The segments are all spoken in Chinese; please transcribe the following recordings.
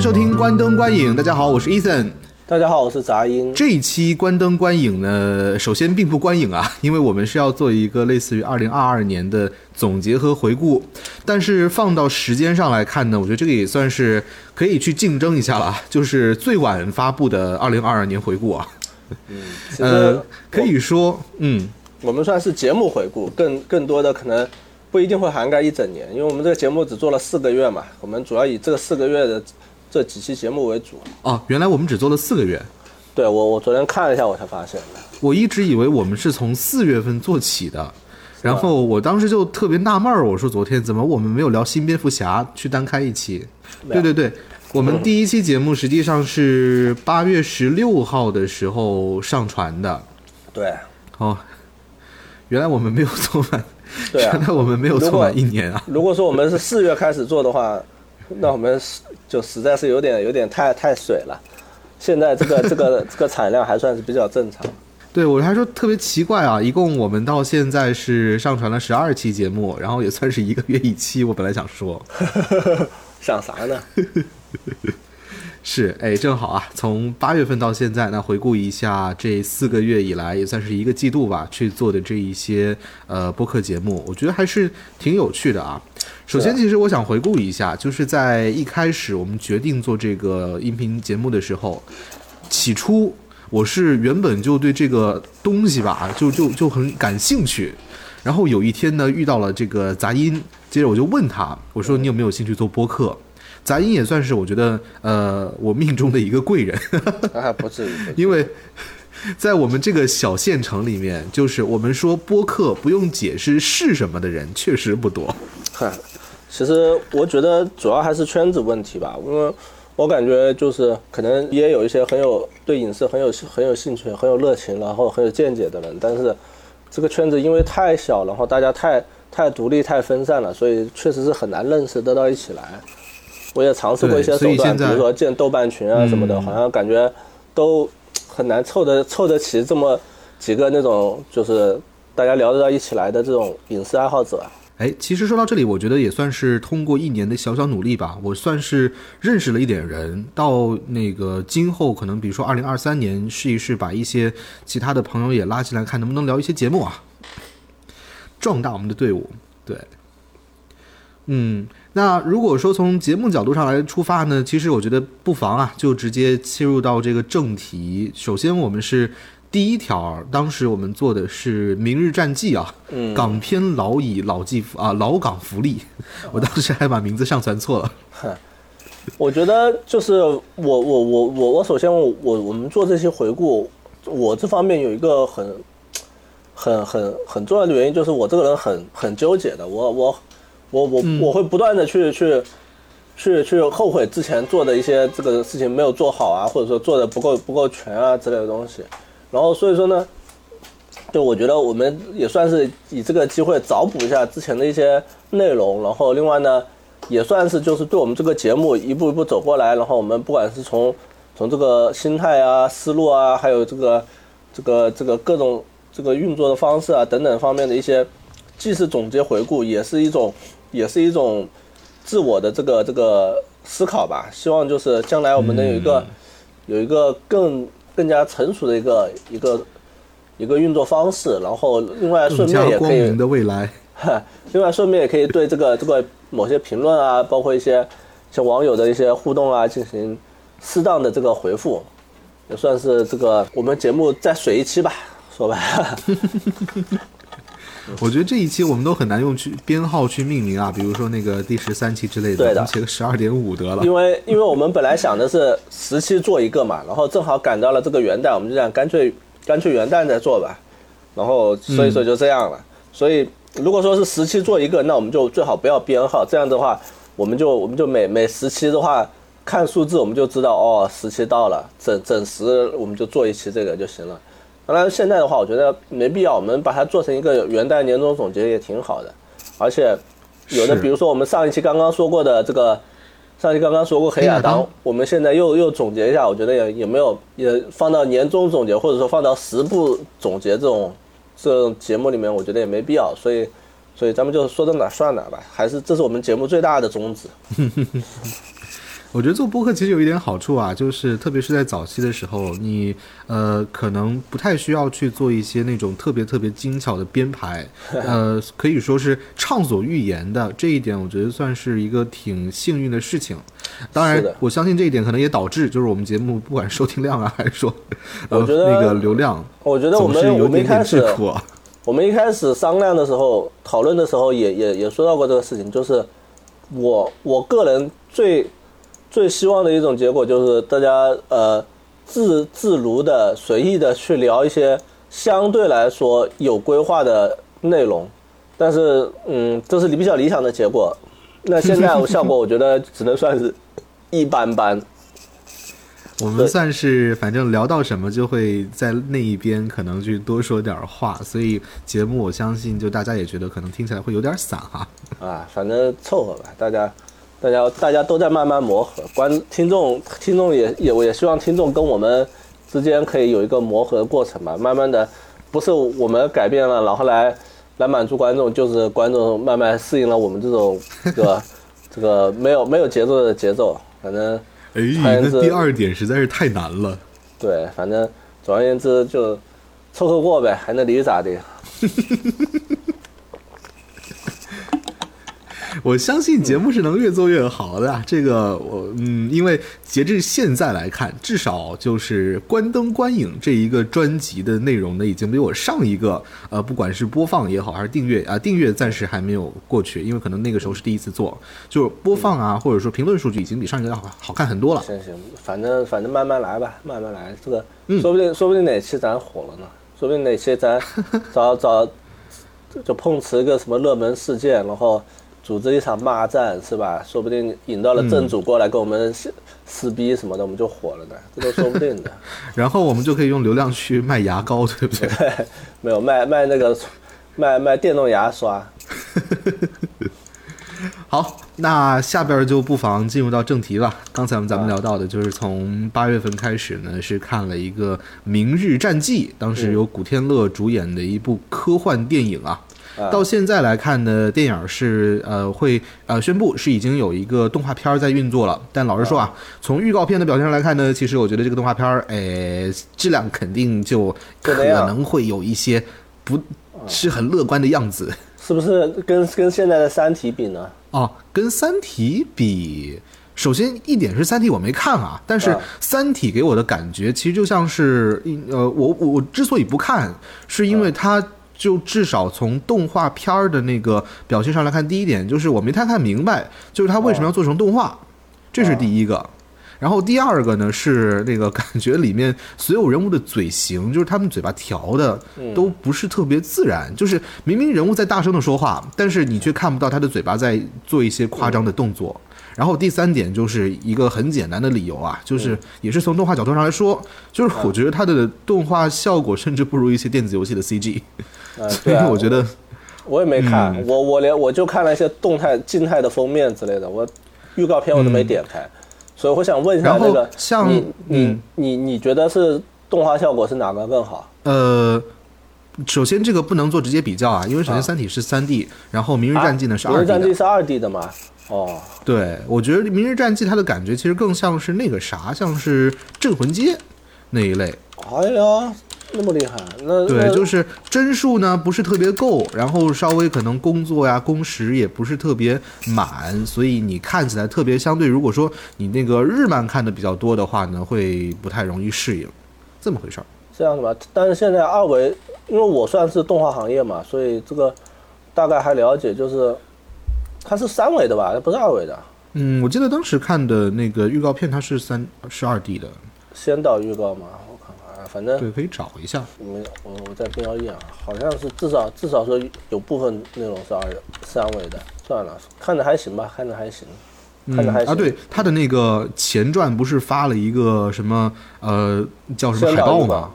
收听关灯观影。大家好，我是 Ethan。大家好，我是杂音。这一期关灯观影呢，首先并不观影啊，因为我们是要做一个类似于二零二二年的总结和回顾。但是放到时间上来看呢，我觉得这个也算是可以去竞争一下了，就是最晚发布的二零二二年回顾啊。嗯，呃，可以说，嗯，我们算是节目回顾，更更多的可能不一定会涵盖一整年，因为我们这个节目只做了四个月嘛，我们主要以这个四个月的。这几期节目为主哦，原来我们只做了四个月。对我，我昨天看了一下，我才发现的。我一直以为我们是从四月份做起的，然后我当时就特别纳闷儿，我说昨天怎么我们没有聊新蝙蝠侠去单开一期？对对对，我们第一期节目实际上是八月十六号的时候上传的。对。哦，原来我们没有做满。对啊。原来我们没有做满一年啊。如果说我们是四月开始做的话。那我们就实在是有点有点太太水了，现在这个这个 这个产量还算是比较正常。对我还说特别奇怪啊，一共我们到现在是上传了十二期节目，然后也算是一个月一期。我本来想说，想啥呢？是，哎，正好啊，从八月份到现在，那回顾一下这四个月以来，也算是一个季度吧，去做的这一些呃播客节目，我觉得还是挺有趣的啊。首先，其实我想回顾一下，就是在一开始我们决定做这个音频节目的时候，起初我是原本就对这个东西吧，就就就很感兴趣。然后有一天呢，遇到了这个杂音，接着我就问他，我说你有没有兴趣做播客？杂音也算是我觉得，呃，我命中的一个贵人。啊，不至于。因为在我们这个小县城里面，就是我们说播客不用解释是什么的人，确实不多。嗨，其实我觉得主要还是圈子问题吧，因为我感觉就是可能也有一些很有对影视很有很有兴趣、很有热情，然后很有见解的人，但是这个圈子因为太小，然后大家太太独立、太分散了，所以确实是很难认识得到一起来。我也尝试过一些手段，比如说建豆瓣群啊什么的，好像感觉都很难凑得凑得齐这么几个那种就是大家聊得到一起来的这种影视爱好者。哎，其实说到这里，我觉得也算是通过一年的小小努力吧，我算是认识了一点人。到那个今后可能，比如说二零二三年，试一试把一些其他的朋友也拉进来，看能不能聊一些节目啊，壮大我们的队伍。对，嗯。那如果说从节目角度上来出发呢，其实我觉得不妨啊，就直接切入到这个正题。首先，我们是第一条，当时我们做的是《明日战记》啊，港片老矣老纪啊老港福利，我当时还把名字上传错了。我觉得就是我我我我我首先我我们做这些回顾，我这方面有一个很很很很重要的原因，就是我这个人很很纠结的，我我。我我我会不断的去去去去后悔之前做的一些这个事情没有做好啊，或者说做的不够不够全啊之类的东西，然后所以说呢，就我觉得我们也算是以这个机会找补一下之前的一些内容，然后另外呢，也算是就是对我们这个节目一步一步走过来，然后我们不管是从从这个心态啊、思路啊，还有这个这个这个各种这个运作的方式啊等等方面的一些，既是总结回顾，也是一种。也是一种自我的这个这个思考吧，希望就是将来我们能有一个有一个更更加成熟的一个一个一个运作方式，然后另外顺便也可以的未来，另外顺便也可以对这个这个某些评论啊，包括一些像网友的一些互动啊，进行适当的这个回复，也算是这个我们节目再水一期吧，说白了。我觉得这一期我们都很难用去编号去命名啊，比如说那个第十三期之类的，我们写个十二点五得了。因为因为我们本来想的是十期做一个嘛，然后正好赶到了这个元旦，我们就想干脆干脆元旦再做吧，然后所以说就这样了。所以如果说是十期做一个，那我们就最好不要编号，这样的话我们就我们就每每十期的话看数字我们就知道哦，十期到了，整整十我们就做一期这个就行了。当然，现在的话，我觉得没必要。我们把它做成一个元旦年终总结也挺好的。而且，有的比如说我们上一期刚刚说过的这个，上一期刚刚说过黑亚当，我们现在又又总结一下，我觉得也也没有也放到年终总结，或者说放到十部总结这种这种节目里面，我觉得也没必要。所以，所以咱们就说到哪算哪吧。还是这是我们节目最大的宗旨。我觉得做播客其实有一点好处啊，就是特别是在早期的时候，你呃可能不太需要去做一些那种特别特别精巧的编排，呃，可以说是畅所欲言的。这一点我觉得算是一个挺幸运的事情。当然，我相信这一点可能也导致就是我们节目不管收听量啊，还是说 呃那个流量，我觉得我们我们一有点点开始。我们一开始商量的时候，讨论的时候也也也说到过这个事情，就是我我个人最最希望的一种结果就是大家呃自自如的随意的去聊一些相对来说有规划的内容，但是嗯，这是比较理想的结果。那现在效果我觉得只能算是 一般般。我们算是反正聊到什么就会在那一边可能去多说点话，所以节目我相信就大家也觉得可能听起来会有点散哈。啊，反正凑合吧，大家，大家，大家都在慢慢磨合。观听众，听众也也，我也希望听众跟我们之间可以有一个磨合的过程吧。慢慢的，不是我们改变了，然后来来满足观众，就是观众慢慢适应了我们这种这个 这个没有没有节奏的节奏。反正哎，那第二点实在是太难了。对，反正总而言之就凑合过呗，还能离咋的？我相信节目是能越做越好的啊，这个我嗯，因为截至现在来看，至少就是《关灯观影》这一个专辑的内容呢，已经比我上一个呃，不管是播放也好，还是订阅啊、订阅暂时还没有过去，因为可能那个时候是第一次做，就是播放啊，或者说评论数据已经比上一个要好好看很多了。行行，反正反正慢慢来吧，慢慢来。这个、嗯说不定说不定哪期咱火了呢，说不定哪期咱 找找就碰瓷一个什么热门事件，然后组织一场骂战是吧？说不定引到了正主过来跟我们撕撕逼什么的，我们就火了呢，这都说不定的。然后我们就可以用流量去卖牙膏，对不对？没有卖卖那个卖卖电动牙刷，好，那下边就不妨进入到正题了。刚才我们咱们聊到的就是从八月份开始呢，是看了一个《明日战记》，当时由古天乐主演的一部科幻电影啊。到现在来看呢，电影是呃会呃宣布是已经有一个动画片儿在运作了。但老实说啊，从预告片的表现上来看呢，其实我觉得这个动画片儿，哎，质量肯定就可能会有一些不是很乐观的样子。是不是跟跟现在的《三体》比呢？哦，跟《三体》比，首先一点是《三体》我没看啊，但是《啊三体》给我的感觉其实就像是，呃，我我我之所以不看，是因为它就至少从动画片儿的那个表现上来看，第一点就是我没太看明白，就是他为什么要做成动画，这是第一个。然后第二个呢是那个感觉里面所有人物的嘴型，就是他们嘴巴调的都不是特别自然，就是明明人物在大声的说话，但是你却看不到他的嘴巴在做一些夸张的动作。然后第三点就是一个很简单的理由啊，就是也是从动画角度上来说，就是我觉得它的动画效果甚至不如一些电子游戏的 CG，啊、所 对啊，以我觉得我也没看，嗯我我连我就看了一些动态、静态的封面之类的，我预告片我都没点开，所以我想问一下嗯然后那个，像你你嗯你你觉得是动画效果是哪个更好？呃。首先，这个不能做直接比较啊，因为首先《啊三体》是三 D，、然后《明日战记》呢是明二 D 的。日战记是二 D 的嘛？哦，对，我觉得《明日战记》它的感觉其实更像是那个啥，像是《镇魂街》那一类。哎呀，那么厉害，那对，就是帧数呢不是特别够，然后稍微可能工作呀、工时也不是特别满，所以你看起来特别相对。如果说你那个日漫看的比较多的话呢，会不太容易适应，这么回事儿。这样的吧。但是现在二维，因为我算是动画行业嘛，所以这个大概还了解，就是它是三维的吧，它不是二维的。嗯，我记得当时看的那个预告片，它是三是二 D 的，先导预告嘛，我看看啊，反正对，可以找一下。没我我在瞄一眼啊，好像是至少至少说有部分内容是二三维的。算了，看着还行吧，看着还行，看着还行。啊，对，他的那个前传不是发了一个什么呃叫什么海报吗？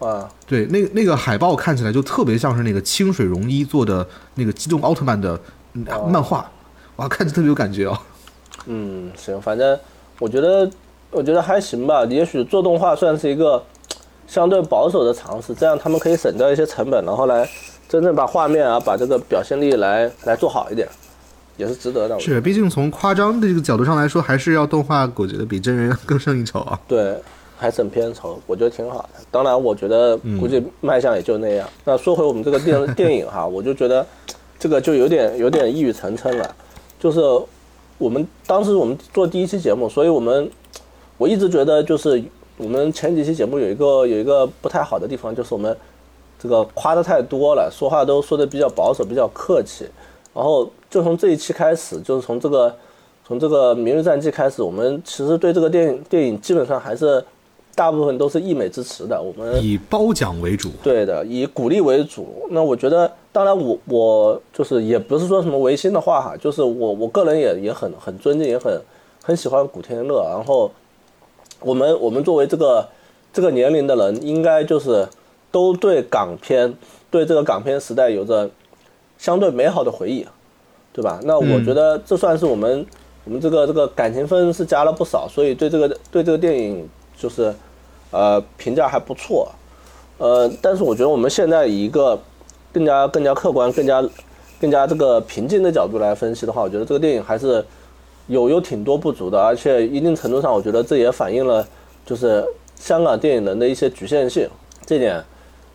啊，对，那那个海报看起来就特别像是那个清水荣一做的那个机动奥特曼的漫画，哇，看着特别有感觉哦。嗯，行，反正我觉得我觉得还行吧。也许做动画算是一个相对保守的尝试，这样他们可以省掉一些成本，然后来真正把画面啊，把这个表现力来来做好一点。也是值得的。是，毕竟从夸张的这个角度上来说，还是要动画，我觉得比真人更胜一筹啊。对，还省片酬，我觉得挺好的。当然，我觉得估计卖相也就那样。那说回我们这个电 电影哈，我就觉得这个就有点有点一语成谶了。就是我们当时我们做第一期节目，所以我们我一直觉得就是我们前几期节目有一个有一个不太好的地方，就是我们这个夸的太多了，说话都说的比较保守，比较客气。然后就从这一期开始，就是从这个从这个《明日战记》开始，我们其实对这个电影电影基本上还是大部分都是溢美之词的。我们以褒奖为主，对的，以鼓励为主。那我觉得，当然我我就是也不是说什么违心的话哈，就是我我个人也也很很尊敬，也很很喜欢古天乐。然后我们我们作为这个这个年龄的人，应该就是都对港片对这个港片时代有着。相对美好的回忆，对吧？那我觉得这算是我们我们这个这个感情分是加了不少，所以对这个对这个电影就是呃评价还不错，呃，但是我觉得我们现在以一个更加更加客观、更加更加这个平静的角度来分析的话，我觉得这个电影还是有有挺多不足的，而且一定程度上，我觉得这也反映了就是香港电影人的一些局限性，这点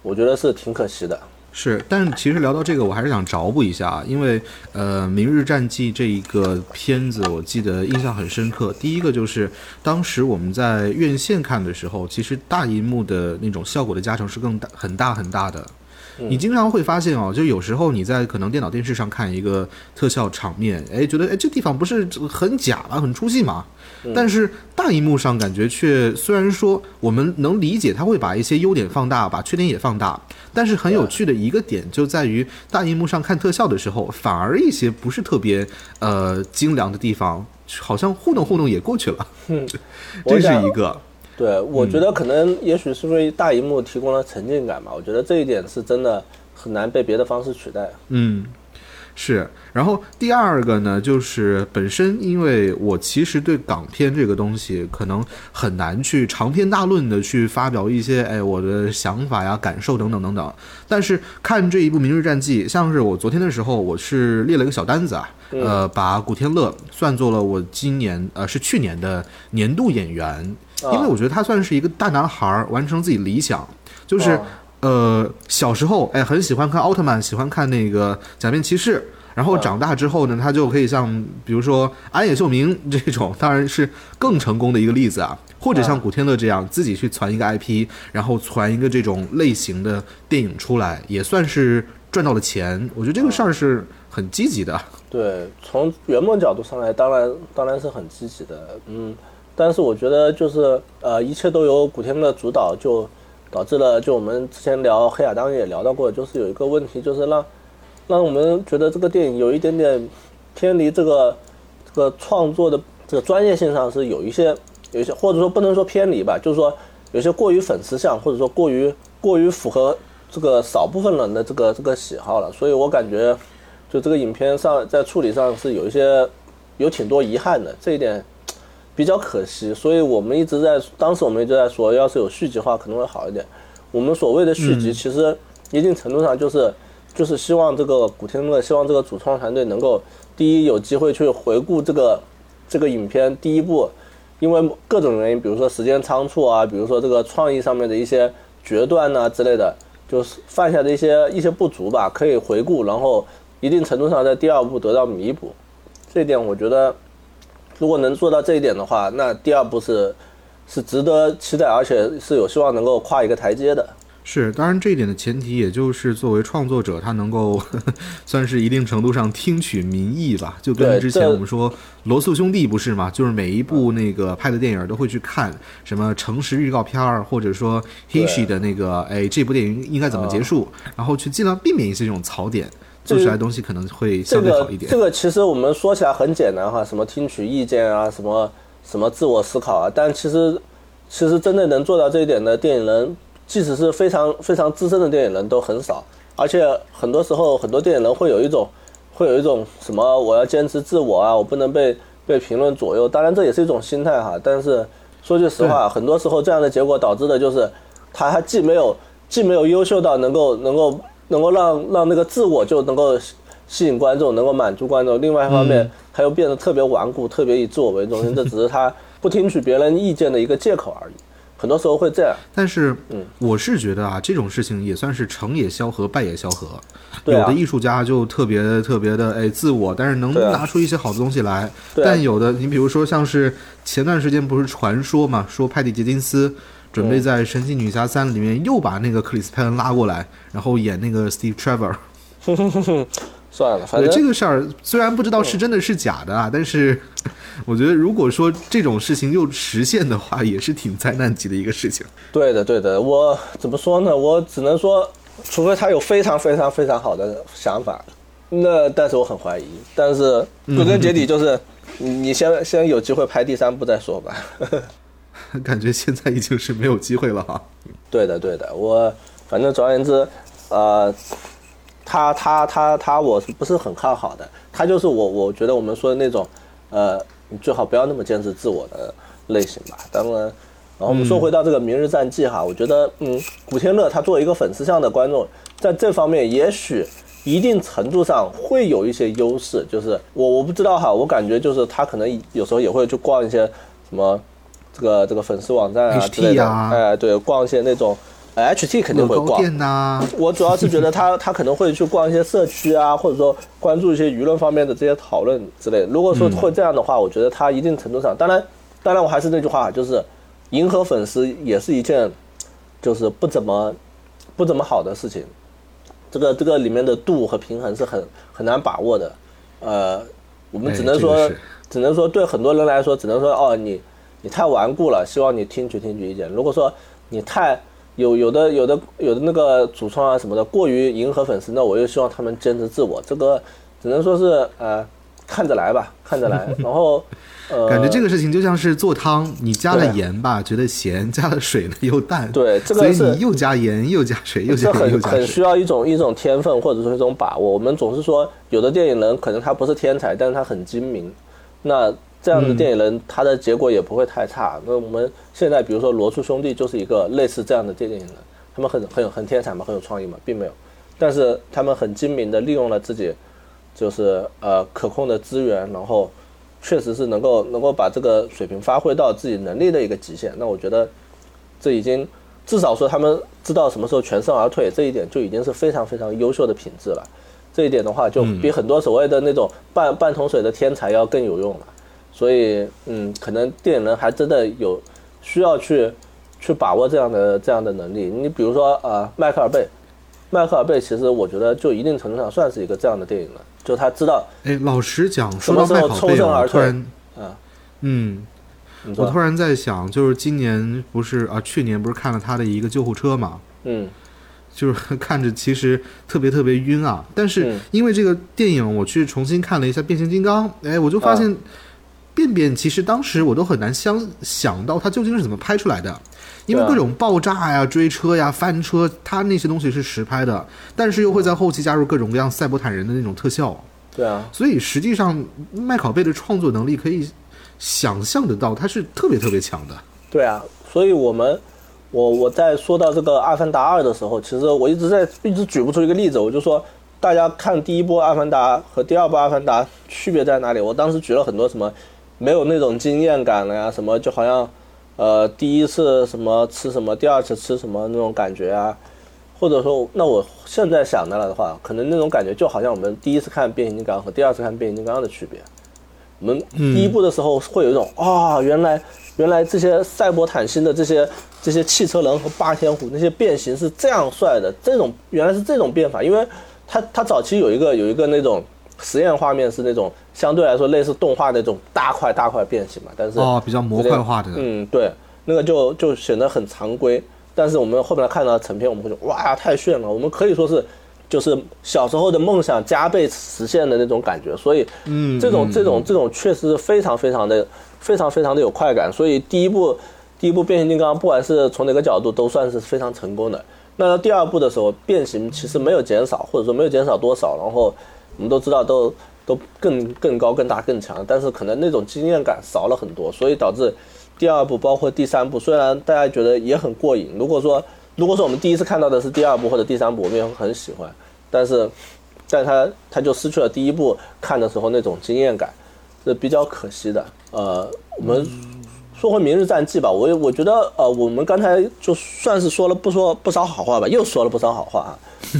我觉得是挺可惜的。是，但其实聊到这个，我还是想着补一下啊，因为呃，《明日战记》这一个片子，我记得印象很深刻。第一个就是当时我们在院线看的时候，其实大银幕的那种效果的加成是更大、很大很大的。你经常会发现哦，就有时候你在可能电脑电视上看一个特效场面，哎，觉得哎这地方不是很假吗？很出戏吗？但是大荧幕上感觉却虽然说我们能理解他会把一些优点放大，把缺点也放大，但是很有趣的一个点就在于大荧幕上看特效的时候，反而一些不是特别呃精良的地方，好像糊弄糊弄也过去了。嗯，这是一个。对，我觉得可能也许是因为大荧幕提供了沉浸感吧，我觉得这一点是真的很难被别的方式取代。嗯。是，然后第二个呢，就是本身，因为我其实对港片这个东西可能很难去长篇大论的去发表一些，哎，我的想法呀、感受等等等等。但是看这一部《明日战记》，像是我昨天的时候，我是列了一个小单子啊，呃，把古天乐算作了我今年呃是去年的年度演员，因为我觉得他算是一个大男孩完成自己理想，就是。呃，小时候哎，很喜欢看奥特曼，喜欢看那个假面骑士。然后长大之后呢，他就可以像比如说安野秀明 这种，当然是更成功的一个例子啊。或者像古天乐这样，自己去攒一个 IP，然后攒一个这种类型的电影出来，也算是赚到了钱。我觉得这个事儿是很积极的。对，从圆梦角度上来，当然当然是很积极的。嗯，但是我觉得就是呃，一切都由古天乐主导就。导致了，就我们之前聊黑亚当也聊到过，就是有一个问题，就是让让我们觉得这个电影有一点点偏离这个这个创作的这个专业性上是有一些有一些，或者说不能说偏离吧，就是说有些过于粉丝向，或者说过于过于符合这个少部分人的这个这个喜好了。所以我感觉就这个影片上在处理上是有一些有挺多遗憾的，这一点。比较可惜，所以我们一直在当时我们一直在说，要是有续集的话可能会好一点。我们所谓的续集，其实一定程度上就是就是希望这个古天乐，希望这个主创团队能够第一有机会去回顾这个这个影片第一部，因为各种原因，比如说时间仓促啊，比如说这个创意上面的一些决断呐之类的，就是犯下的一些一些不足吧，可以回顾，然后一定程度上在第二部得到弥补。这一点我觉得。如果能做到这一点的话，那第二步是是值得期待，而且是有希望能够跨一个台阶的。是，当然这一点的前提，也就是作为创作者，他能够 算是一定程度上听取民意吧。就跟之前我们说罗素兄弟不是嘛？就是每一部那个拍的电影都会去看什么诚实预告片儿，或者说 Hishi 的那个哎这部电影应该怎么结束，然后去尽量避免一些这种槽点。做出来东西可能会相对好一点。这个其实我们说起来很简单哈，什么听取意见啊，什么什么自我思考啊，但其实其实真的能做到这一点的电影人，即使是非常非常资深的电影人都很少。而且很多时候，很多电影人会有一种会有一种什么我要坚持自我啊，我不能被被评论左右。当然这也是一种心态哈。但是说句实话，很多时候这样的结果导致的就是他他既没有既没有优秀到能够能够。能够让让那个自我就能够吸引观众，能够满足观众。另外一方面，他又变得特别顽固，特别以自我为中心，这只是他不听取别人意见的一个借口而已。很多时候会这样。但是，嗯，我是觉得啊，这种事情也算是成也萧何，败也萧何。对啊有的艺术家就特别特别的哎自我，但是能拿出一些好的东西来。但有的，你比如说像是前段时间不是传说嘛，说派蒂·杰金斯准备在《神奇女侠三》里面又把那个克里斯·派恩拉过来，然后演那个 Steve Trevor。算了，反对正这个事儿，虽然不知道是真的是假的啊，但是我觉得如果说这种事情又实现的话，也是挺灾难级的一个事情。对的，对的，我怎么说呢？我只能说，除非他有非常非常非常好的想法，那但是我很怀疑。但是归根结底就是，你你先先有机会拍第三部再说吧。感觉现在已经是没有机会了哈。对的，对的，我反正总而言之，呃，他他他他，我是不是很看好的？他就是我我觉得我们说的那种，呃，你最好不要那么坚持自我的类型吧。当然，然后我们说回到这个《明日战记》哈，我觉得，嗯，古天乐他作为一个粉丝向的观众，在这方面也许一定程度上会有一些优势。就是我我不知道哈，我感觉就是他可能有时候也会去逛一些什么这个这个粉丝网站啊之类的，啊哎，对，逛一些那种。呃 HT 肯定会逛，乐高店呐、我主要是觉得他 他可能会去逛一些社区啊，或者说关注一些舆论方面的这些讨论之类的。如果说会这样的话，我觉得他一定程度上，当然，当然我还是那句话，就是迎合粉丝也是一件就是不怎么不怎么好的事情。这个这个里面的度和平衡是很很难把握的。呃，我们哎只能说、这个只能说对很多人来说，只能说哦，你你太顽固了，希望你听取听取意见。如果说你太有有的有的有的那个主创啊什么的过于迎合粉丝，那我又希望他们坚持自我，这个只能说是呃看着来吧，看着来。然后 呃，感觉这个事情就像是做汤，你加了盐吧，觉得咸；加了水呢又淡。对这个所以是你又加盐，又加水，又加盐，又加水。很很需要一种一种天分或者说一种把握。我们总是说，有的电影人可能他不是天才，但是他很精明。那这样的电影人，他的结果也不会太差。那我们现在比如说罗素兄弟就是一个类似这样的电影人，他们很很很天才嘛，很有创意嘛，并没有，但是他们很精明的利用了自己就是呃可控的资源，然后确实是能够能够把这个水平发挥到自己能力的一个极限。那我觉得这已经至少说他们知道什么时候全身而退，这一点就已经是非常非常优秀的品质了。这一点的话，就比很多所谓的那种半半桶水的天才要更有用了。所以，嗯，可能电影人还真的有需要去去把握这样的这样的能力。你比如说，呃，迈克尔贝，迈克尔贝其实我觉得就一定程度上算是一个这样的电影了，就他知道，哎，老实讲，什么时候说到麦考贝啊，抽身而退。我突然，啊，嗯，我突，然在想，就是今年不是啊，去年不是看了他的一个救护车嘛，嗯，就是看着其实特别特别晕啊。但是嗯。因为这个电影，我去重新看了一下《变形金刚》，哎，我就发啊。现便便其实当时我都很难相想到它究竟是怎么拍出来的，因为各种爆炸呀、追车呀、翻车，它那些东西是实拍的，但是又会在后期加入各种各样赛博坦人的那种特效，对啊，所以实际上麦考贝的创作能力可以想象得到，他是特别特别强的。对啊，所以我们，我我在说到这个《阿凡达二》的时候，其实我一直在一直举不出一个例子，我就说大家看第一波《阿凡达》和第二波《阿凡达》区别在哪里？我当时举了很多什么没有那种惊艳感了呀，什么就好像呃第一次什么吃什么，第二次吃什么那种感觉啊，或者说，那我现在想的了的话，可能那种感觉就好像我们第一次看变形金刚和第二次看变形金刚的区别。我们第一部的时候会有一种啊、原来原来这些赛博坦星的这些这些汽车人和霸天虎那些变形是这样帅的，这种原来是这种变法，因为它它早期有一个有一个那种实验画面是那种相对来说类似动画那种大块大块变形嘛，但是哦，比较模块化的，嗯，对，那个就就显得很常规。但是我们后面看到成片，我们会觉得哇，太炫了！我们可以说是就是小时候的梦想加倍实现的那种感觉。所以，嗯，这种嗯这种这种确实是非常非常的非常非常的有快感。所以第一部第一部变形金刚，不管是从哪个角度，都算是非常成功的。那到第二部的时候，变形其实没有减少，或者说没有减少多少。然后我们都知道都都更更高、更大、更强，但是可能那种经验感少了很多，所以导致第二部包括第三部，虽然大家觉得也很过瘾，如果说如果说我们第一次看到的是第二部或者第三部，我们也会很喜欢，但是但他他就失去了第一部看的时候那种惊艳感，这比较可惜的。呃，我们说回《明日战记》吧，我我觉得呃，我们刚才就算是说了不说不少好话吧，又说了不少好话啊。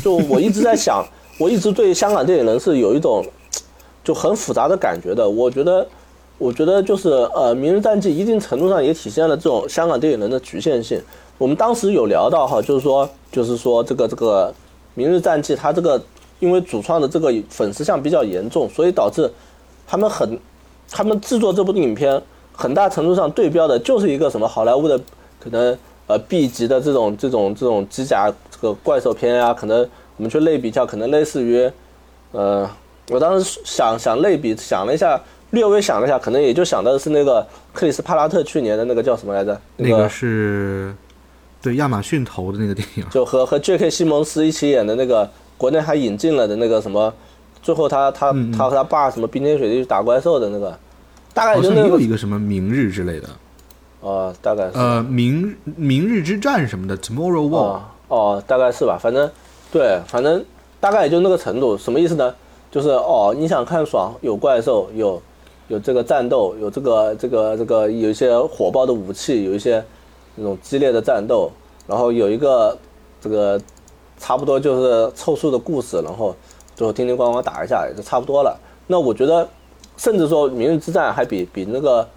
就我一直在想，我一直对香港电影人是有一种就很复杂的感觉的。我觉得，我觉得就是呃，《明日战记》一定程度上也体现了这种香港电影人的局限性。我们当时有聊到哈，就是说，就是说这个这个《明日战记》它这个因为主创的这个粉丝向比较严重，所以导致他们很，他们制作这部影片很大程度上对标的就是一个什么好莱坞的可能呃 B 级的这种这种这种机甲这个怪兽片啊，可能我们去类比一下，可能类似于，呃，我当时想想类比想了一下，略微想了一下，可能也就想到的是那个克里斯帕拉特去年的那个叫什么来着？那个是。对亚马逊投的那个电影，就和和 J.K. 西蒙斯一起演的那个，国内还引进了的那个什么，最后他他他和他爸什么冰天雪地去打怪兽的那个，大概就那有一个什么明日之类的，哦，大概是呃明明日之战什么的 Tomorrow War，哦，大概是吧，反正对，反正大概也就那个程度，什么意思呢？就是哦，你想看爽，有怪兽，有有这个战斗，有这个这个这个有一些火爆的武器，有一些。那种激烈的战斗，然后有一个这个差不多就是凑数的故事，然后最后叮叮咣咣打一下也就差不多了。那我觉得，甚至说《明日之战》还比比那个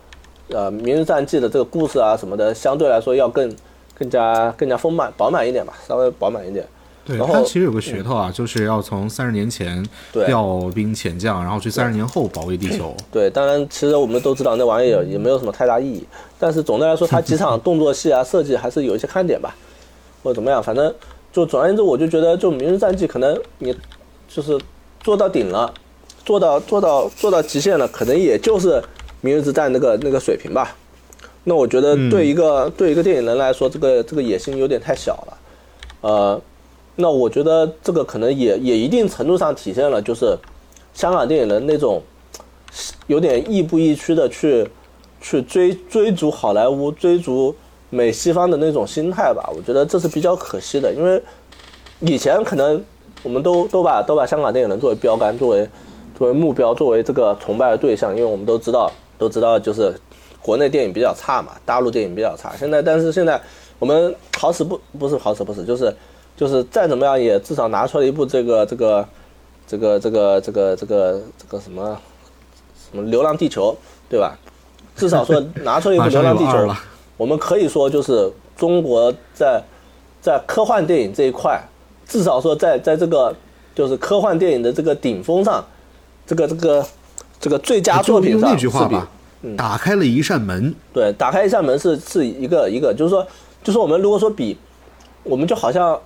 呃《明日战记》的这个故事啊什么的，相对来说要更更加更加丰满饱满一点吧，稍微饱满一点。对，它其实有个噱头啊，就是要从三十年前调兵遣将，然后去三十年后保卫地球。对，当然，其实我们都知道那玩意儿也没有什么太大意义。但是总的来说，它几场动作戏啊设计还是有一些看点吧，或者怎么样，反正就总而言之，我就觉得就《明日战记》可能你就是做到顶了，做到做到做到极限了，可能也就是《明日之战》那个那个水平吧。那我觉得对一个对一个电影人来说，这个这个野心有点太小了，呃。那我觉得这个可能也也一定程度上体现了，就是香港电影人那种有点亦步亦趋的去去追追逐好莱坞、追逐美西方的那种心态吧。我觉得这是比较可惜的，因为以前可能我们都都把都把香港电影人作为标杆、作为作为目标、作为这个崇拜的对象，因为我们都知道都知道就是国内电影比较差嘛，大陆电影比较差。现在但是现在我们好死不不是好死不死就是。就是再怎么样也至少拿出了一部这个这个这个这个这个这个这个什么什么《流浪地球》，对吧？至少说 拿出了一部《流浪地球》，我们可以说就是中国在在科幻电影这一块，至少说在在这个就是科幻电影的这个顶峰上，这个这个这个最佳作品上，那句话吧，打开了一扇门。对，打开一扇门是是一个一个，就是说，就是我们如果说比，我们就好像。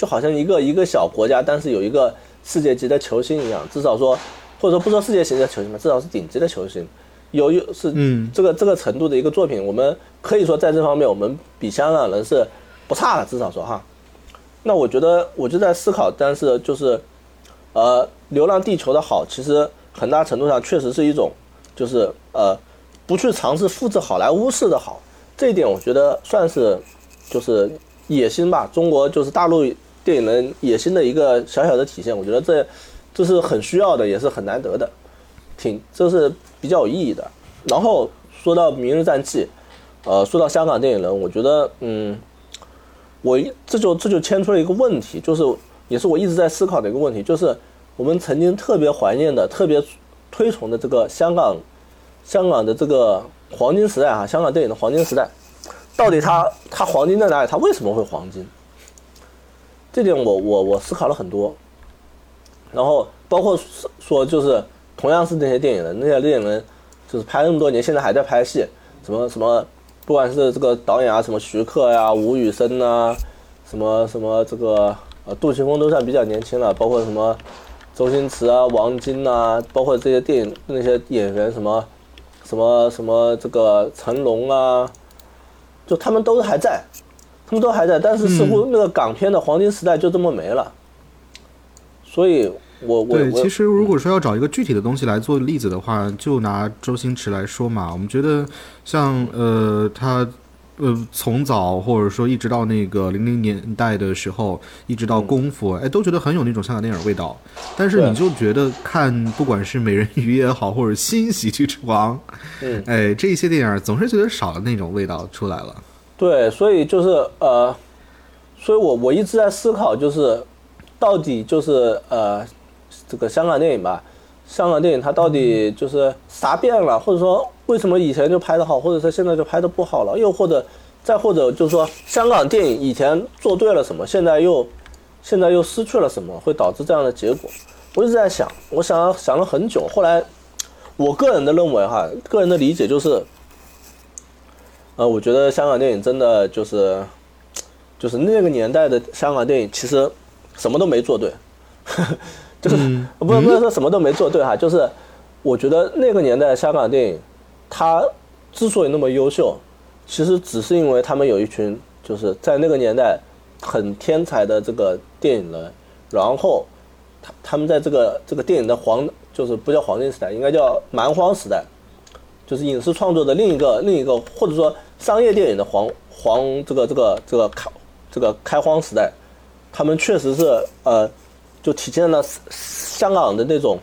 就好像一个一个小国家，但是有一个世界级的球星一样，至少说，或者说不说世界级的球星吧，至少是顶级的球星，有有是嗯这个这个程度的一个作品，我们可以说在这方面我们比香港人是不差的，至少说哈。那我觉得我就在思考，但是就是，呃，《流浪地球》的好，其实很大程度上确实是一种，就是呃，不去尝试复制好莱坞式的好，这一点我觉得算是就是野心吧，中国就是大陆。电影人野心的一个小小的体现，我觉得这这是很需要的，也是很难得的，挺这是比较有意义的。然后说到《明日战记》，呃，说到香港电影人，我觉得，嗯，我这就这就牵出了一个问题，就是也是我一直在思考的一个问题，就是我们曾经特别怀念的、特别推崇的这个香港香港的这个黄金时代哈，香港电影的黄金时代，到底它它黄金在哪里？它为什么会黄金？这点我我我思考了很多，然后包括说就是同样是那些电影人，那些电影人就是拍那么多年，现在还在拍戏，什么什么，不管是这个导演啊，什么徐克呀、吴宇森呐，什么什么这个呃杜琪峰都算比较年轻了，包括什么周星驰啊、王晶呐，包括这些电影那些演员什么什么什么这个成龙啊，就他们都还在。他们都还在，但是似乎那个港片的黄金时代就这么没了。所以，我我对，其实如果说要找一个具体的东西来做例子的话，就拿周星驰来说嘛。我们觉得，像呃，他呃，从早或者说一直到那个零零年代的时候，一直到功夫，哎，都觉得很有那种香港电影味道。但是你就觉得看不管是美人鱼也好，或者新喜剧之王，嗯，哎，这一些电影总是觉得少了那种味道出来了。对，所以就是呃，所以我我一直在思考，就是到底就是呃，这个香港电影吧，香港电影它到底就是啥变了，或者说。为什么以前就拍得好，或者说现在就拍得不好了？又或者，再或者就是说，香港电影以前做对了什么，现在又，现在又失去了什么，会导致这样的结果？我一直在想，我想想了很久。后来，我个人的认为哈，个人的理解就是，呃，我觉得香港电影真的就是，就是那个年代的香港电影其实什么都没做对，就是不不能说什么都没做对哈，就是我觉得那个年代的香港电影。他之所以那么优秀，其实只是因为他们有一群就是在那个年代很天才的这个电影人，然后他他们在这个这个电影的黄就是不叫黄金时代，应该叫蛮荒时代，就是影视创作的另一个另一个或者说商业电影的黄黄这个这个这个开这个开荒时代，他们确实是呃就体现了香港的那种。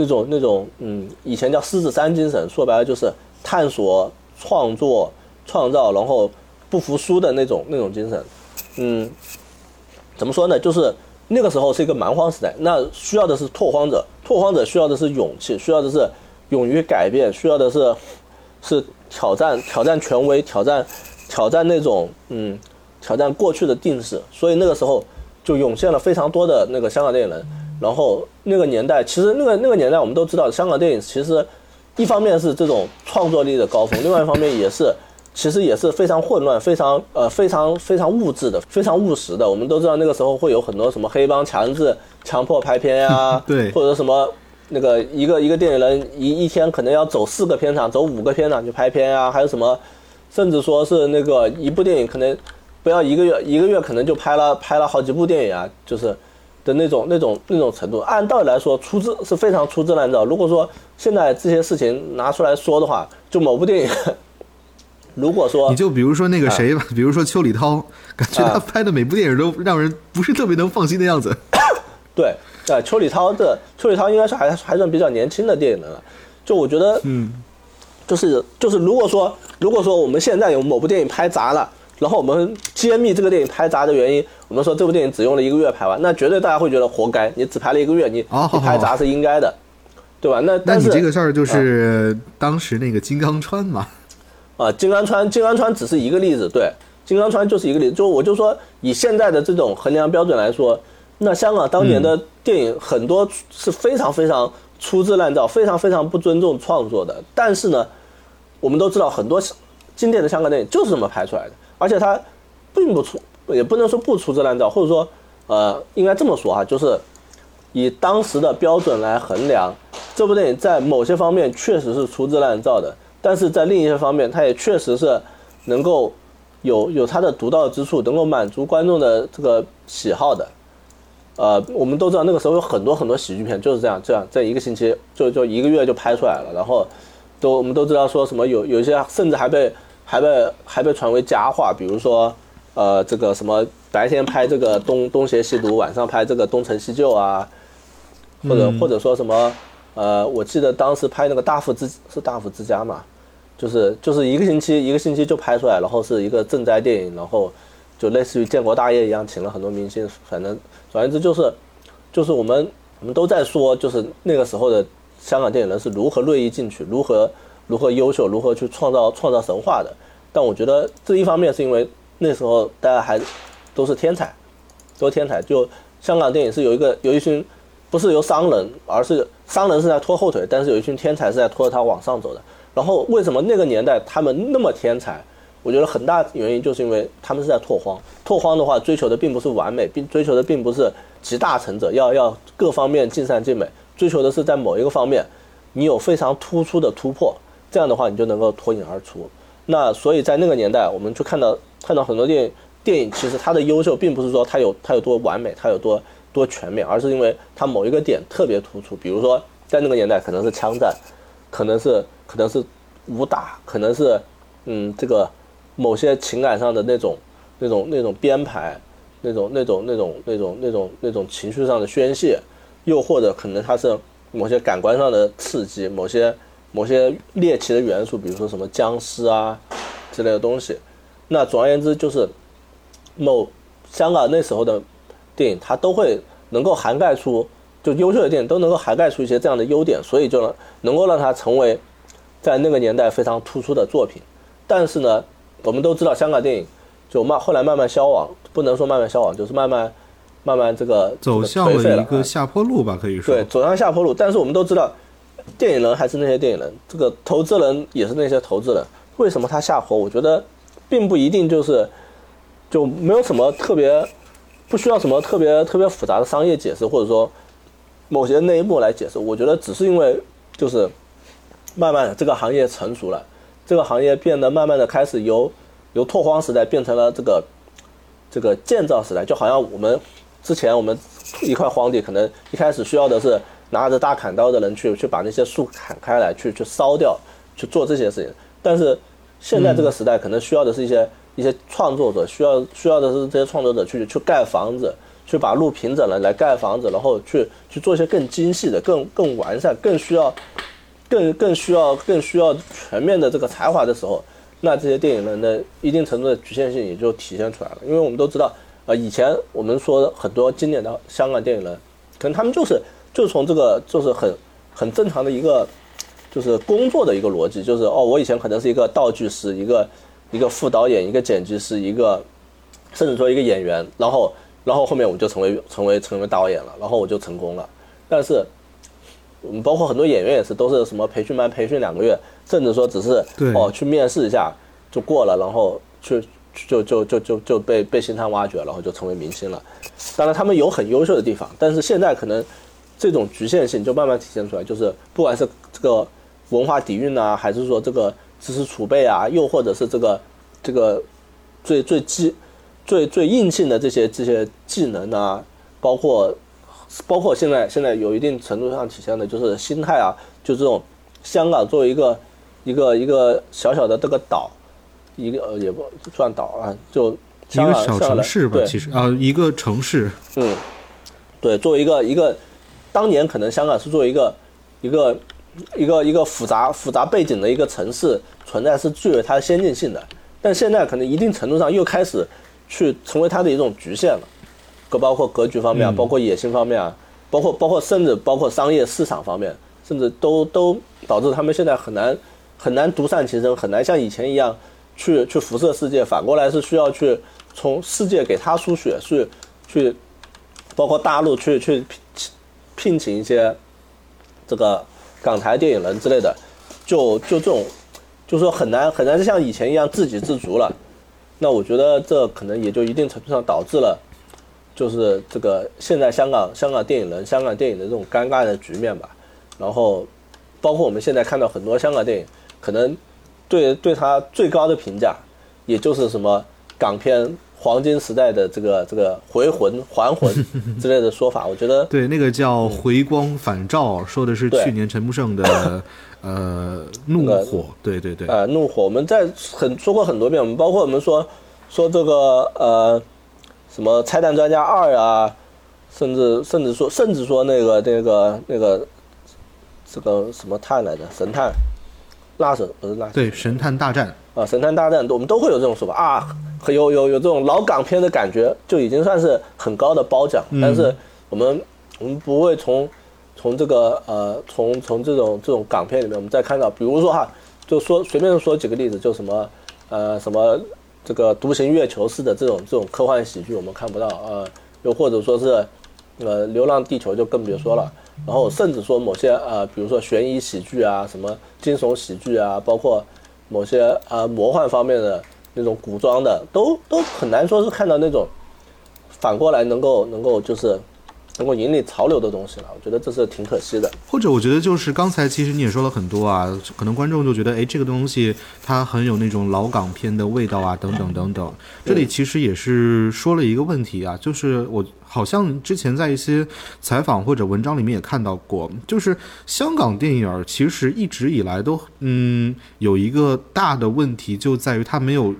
那种那种嗯，以前叫狮子山精神，说白了就是探索、创作、创造，然后不服输的那种那种精神。嗯，怎么说呢？就是那个时候是一个蛮荒时代，那需要的是拓荒者，拓荒者需要的是勇气，需要的是勇于改变，需要的是是挑战挑战权威，挑战挑战那种嗯挑战过去的定式。所以那个时候就涌现了非常多的那个香港电影人。然后那个年代，其实那个那个年代，我们都知道，香港电影其实一方面是这种创作力的高峰，另外一方面也是，其实也是非常混乱、非常呃非常非常物质的、非常务实的。我们都知道那个时候会有很多什么黑帮强制强迫拍片呀，对，或者什么那个一个一个电影人一一天可能要走四个片场、走五个片场去拍片啊，还有什么，甚至说是那个一部电影可能不要一个月，一个月可能就拍了拍了好几部电影啊，就是。的那种、那种、那种程度，按道理来说，粗制是非常粗制滥造。如果说现在这些事情拿出来说的话，就某部电影，如果说你就比如说那个谁吧，比如说邱礼涛，感觉他拍的每部电影都让人不是特别能放心的样子。对，对，邱礼涛的邱礼涛应该是还还算比较年轻的电影人了。就我觉得，嗯，就是就是，如果说如果说我们现在有某部电影拍砸了。然后我们揭秘这个电影拍砸的原因，我们说这部电影只用了一个月拍完，那绝对大家会觉得活该，你只拍了一个月，你你拍砸是应该的，对吧？那那你这个事儿就是当时那个金刚川嘛？啊，金刚川，金刚川只是一个例子，对，金刚川就是一个例子。就我就说，以现在的这种衡量标准来说，那香港当年的电影很多是非常非常粗制滥造，非常非常不尊重创作的。但是呢，我们都知道很多经典的香港电影就是这么拍出来的。而且它并不出，也不能说不粗制滥造，或者说，呃，应该这么说哈，就是以当时的标准来衡量，这部电影在某些方面确实是粗制滥造的，但是在另一些方面，它也确实是能够有有它的独到之处，能够满足观众的这个喜好的。呃，我们都知道那个时候有很多很多喜剧片就是这样，这样在一个星期就就一个月就拍出来了，然后都我们都知道说什么有有一些甚至还被。还被还被传为佳话，比如说，呃，这个什么白天拍这个东东邪西毒，晚上拍这个东成西就啊，或者或者说什么，呃，我记得当时拍那个大富之是大富之家嘛，就是就是一个星期一个星期就拍出来，然后是一个赈灾电影，然后就类似于建国大业一样，请了很多明星，反正总而言之就是就是我们我们都在说，就是那个时候的香港电影人是如何锐意进取，如何。如何优秀，如何去创造创造神话的？但我觉得这一方面是因为那时候大家还都是天才，都天才。就香港电影是有一个有一群，不是由商人，而是商人是在拖后腿，但是有一群天才是在拖着他往上走的。然后为什么那个年代他们那么天才？我觉得很大原因就是因为他们是在拓荒。拓荒的话，追求的并不是完美，并追求的并不是集大成者，要要各方面尽善尽美，追求的是在某一个方面你有非常突出的突破。这样的话，你就能够脱颖而出。那所以在那个年代，我们就看到看到很多电影，电影其实它的优秀，并不是说它有它有多完美，它有多多全面，而是因为它某一个点特别突出。比如说，在那个年代，可能是枪战，可能是可能是武打，可能是嗯这个某些情感上的那种、那种、那种编排，那种、那种、那种、那种、那种、那种情绪上的宣泄，又或者可能它是某些感官上的刺激，某些某些猎奇的元素，比如说什么僵尸啊之类的东西。那总而言之，就是某香港那时候的电影，它都会能够涵盖出，就优秀的电影都能够涵盖出一些这样的优点，所以就能能够让它成为在那个年代非常突出的作品。但是呢，我们都知道香港电影就慢后来慢慢消亡，不能说慢慢消亡，就是慢慢慢慢这个走向了了一个下坡路吧，可以说对，走向下坡路。但是我们都知道，电影人还是那些电影人，这个投资人也是那些投资人。为什么他下坡？我觉得并不一定就是就没有什么特别，不需要什么特别特别复杂的商业解释，或者说某些内幕来解释。我觉得只是因为就是慢慢这个行业成熟了。这个行业变得慢慢的开始由由拓荒时代变成了这个这个建造时代，就好像我们之前我们一块荒地，可能一开始需要的是拿着大砍刀的人去去把那些树砍开来，去去烧掉，去做这些事情。但是现在这个时代可能需要的是一些一些创作者，需要需要的是这些创作者去去盖房子，去把路平整了来盖房子，然后去去做一些更精细的、更更完善、更需要。更更需要更需要全面的这个才华的时候，那这些电影人的一定程度的局限性也就体现出来了。因为我们都知道，呃，以前我们说很多经典的香港电影人，可能他们就是就从这个就是很很正常的一个就是工作的一个逻辑，就是哦，我以前可能是一个道具师，一个一个副导演，一个剪辑师，一个甚至说一个演员，然后然后后面我就成为成为成为导演了，然后我就成功了，但是。我们包括很多演员也是，都是什么培训班培训两个月，甚至说只是哦去面试一下就过了，然后去就就就就就被被星探挖掘，然后就成为明星了。当然他们有很优秀的地方，但是现在可能这种局限性就慢慢体现出来，就是不管是这个文化底蕴啊，还是说这个知识储备啊，又或者是这个这个最最基最最硬性的这些这些技能啊，包括。包括现在，现在有一定程度上体现的就是心态啊，就这种香港作为一个一个一个小小的这个岛，一个呃也不算岛啊，就一个小城市吧，其实啊一个城市，嗯，对，作为一个一个当年可能香港是作为一个一个一个一个复杂复杂背景的一个城市存在是具有它的先进性的，但现在可能一定程度上又开始去成为它的一种局限了。格包括格局方面啊，包括野心方面啊，包括包括甚至包括商业市场方面，甚至都都导致他们现在很难很难独善其身，很难像以前一样去去辐射世界。反过来是需要去从世界给他输血，去去包括大陆去去聘聘请一些这个港台电影人之类的，就就这种，就说很难很难像以前一样自给自足了。那我觉得这可能也就一定程度上导致了。就是这个现在香港香港电影人香港电影的这种尴尬的局面吧，然后包括我们现在看到很多香港电影，可能对对他最高的评价，也就是什么港片黄金时代的这个这个回魂还魂 之类的说法，我觉得对那个叫回光返照，说的是去年陈木胜的 呃怒火，对对对，呃怒火，我们在很说过很多遍，我们包括我们说说这个呃。什么拆弹专家二啊，甚至甚至说甚至说那个那个那个这个什么探来着？神探，拉神不是拉对神探大战啊，神探大战，我们都会有这种说法啊，有有有这种老港片的感觉，就已经算是很高的褒奖。但是我们我们不会从从这个呃从从这种这种港片里面，我们再看到，比如说哈，就说随便说几个例子，就什么呃什么。这个独行月球式的这种这种科幻喜剧我们看不到呃，又或者说是，呃，流浪地球就更别说了。然后甚至说某些呃，比如说悬疑喜剧啊，什么惊悚喜剧啊，包括某些呃魔幻方面的那种古装的，都都很难说是看到那种反过来能够能够就是。能够引领潮流的东西了，我觉得这是挺可惜的。或者我觉得就是刚才其实你也说了很多啊，可能观众就觉得哎，这个东西它很有那种老港片的味道啊，等等等等。这里其实也是说了一个问题啊，就是我好像之前在一些采访或者文章里面也看到过，就是香港电影其实一直以来都嗯有一个大的问题，就在于它没有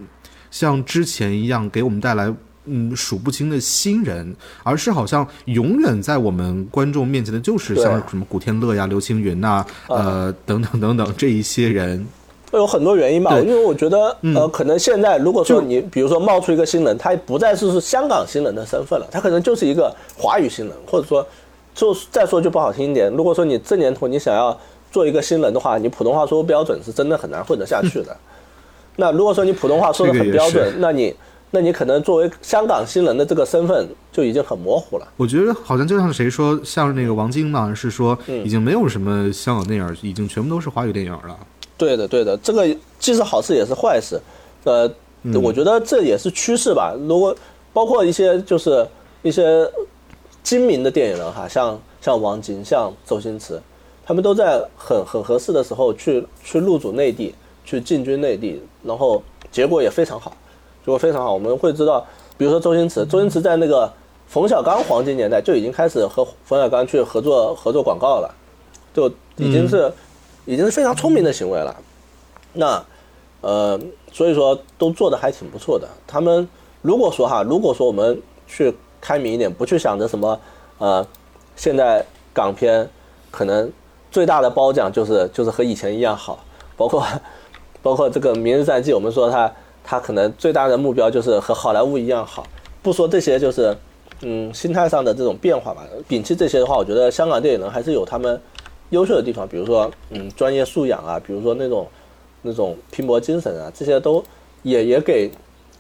像之前一样给我们带来嗯数不清的新人，而是好像永远在我们观众面前的就是像什么古天乐呀、刘青云呐、呃等等等等这一些人。有很多原因吧，因为我觉得，呃，可能现在如果说你，比如说冒出一个新人，他不再是是香港新人的身份了，他可能就是一个华语新人，或者说，就再说句不好听一点，如果说你这年头你想要做一个新人的话，你普通话说标准是真的很难混得下去的。那如果说你普通话说的很标准，那你那你可能作为香港新人的这个身份就已经很模糊了。我觉得好像就像谁说，像那个王晶嘛，是说嗯已经没有什么香港电影，已经全部都是华语电影了。对的，对的，这个既是好事也是坏事，呃，我觉得这也是趋势吧。如果包括一些就是一些精明的电影人哈，像像王晶、像周星驰，他们都在很很合适的时候去去入主内地，去进军内地，然后结果也非常好，结果非常好。我们会知道，比如说周星驰，周星驰在那个冯小刚黄金年代就已经开始和冯小刚去合作合作广告了，就已经是、已经是非常聪明的行为了。那呃，所以说都做的还挺不错的。他们如果说哈，如果说我们去开明一点，不去想着什么呃，现在港片可能最大的褒奖就是就是和以前一样好，包括包括这个《明日战记》，我们说它它可能最大的目标就是和好莱坞一样好。不说这些，就是嗯心态上的这种变化吧。摒弃这些的话，我觉得香港电影人还是有他们优秀的地方，比如说嗯专业素养啊，比如说那种那种拼搏精神啊，这些都也也给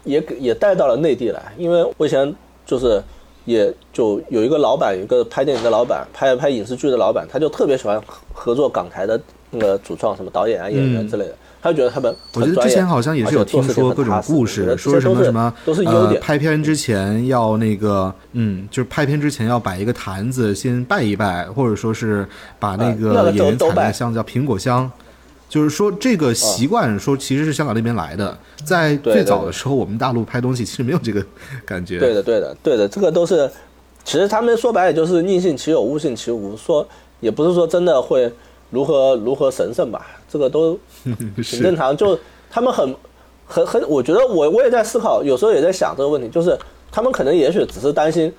也给也带到了内地来。因为我以前就是也就有一个老板，有一个拍电影的老板，拍拍影视剧的老板，他就特别喜欢合合作港台的那个主创，什么导演啊、演员之类的，他就觉得他们我觉得之前好像也是有听说各种故事，说什么什么都是优呃，点。拍片之前要那个，嗯，就是拍片之前要摆一个坛子，先拜一拜，或者说是把那个个演员踩那个香叫苹果香。就是说，这个习惯说其实是香港那边来的，在最早的时候，我们大陆拍东西其实没有这个感觉。对的，对的，对的，这个都是，其实他们说白了就是宁信其有，勿信其无，说也不是说真的会如何如何神圣吧，这个都 挺正常。就他们很很很，我觉得我我也在思考，有时候也在想这个问题，就是他们可能也许只是担心，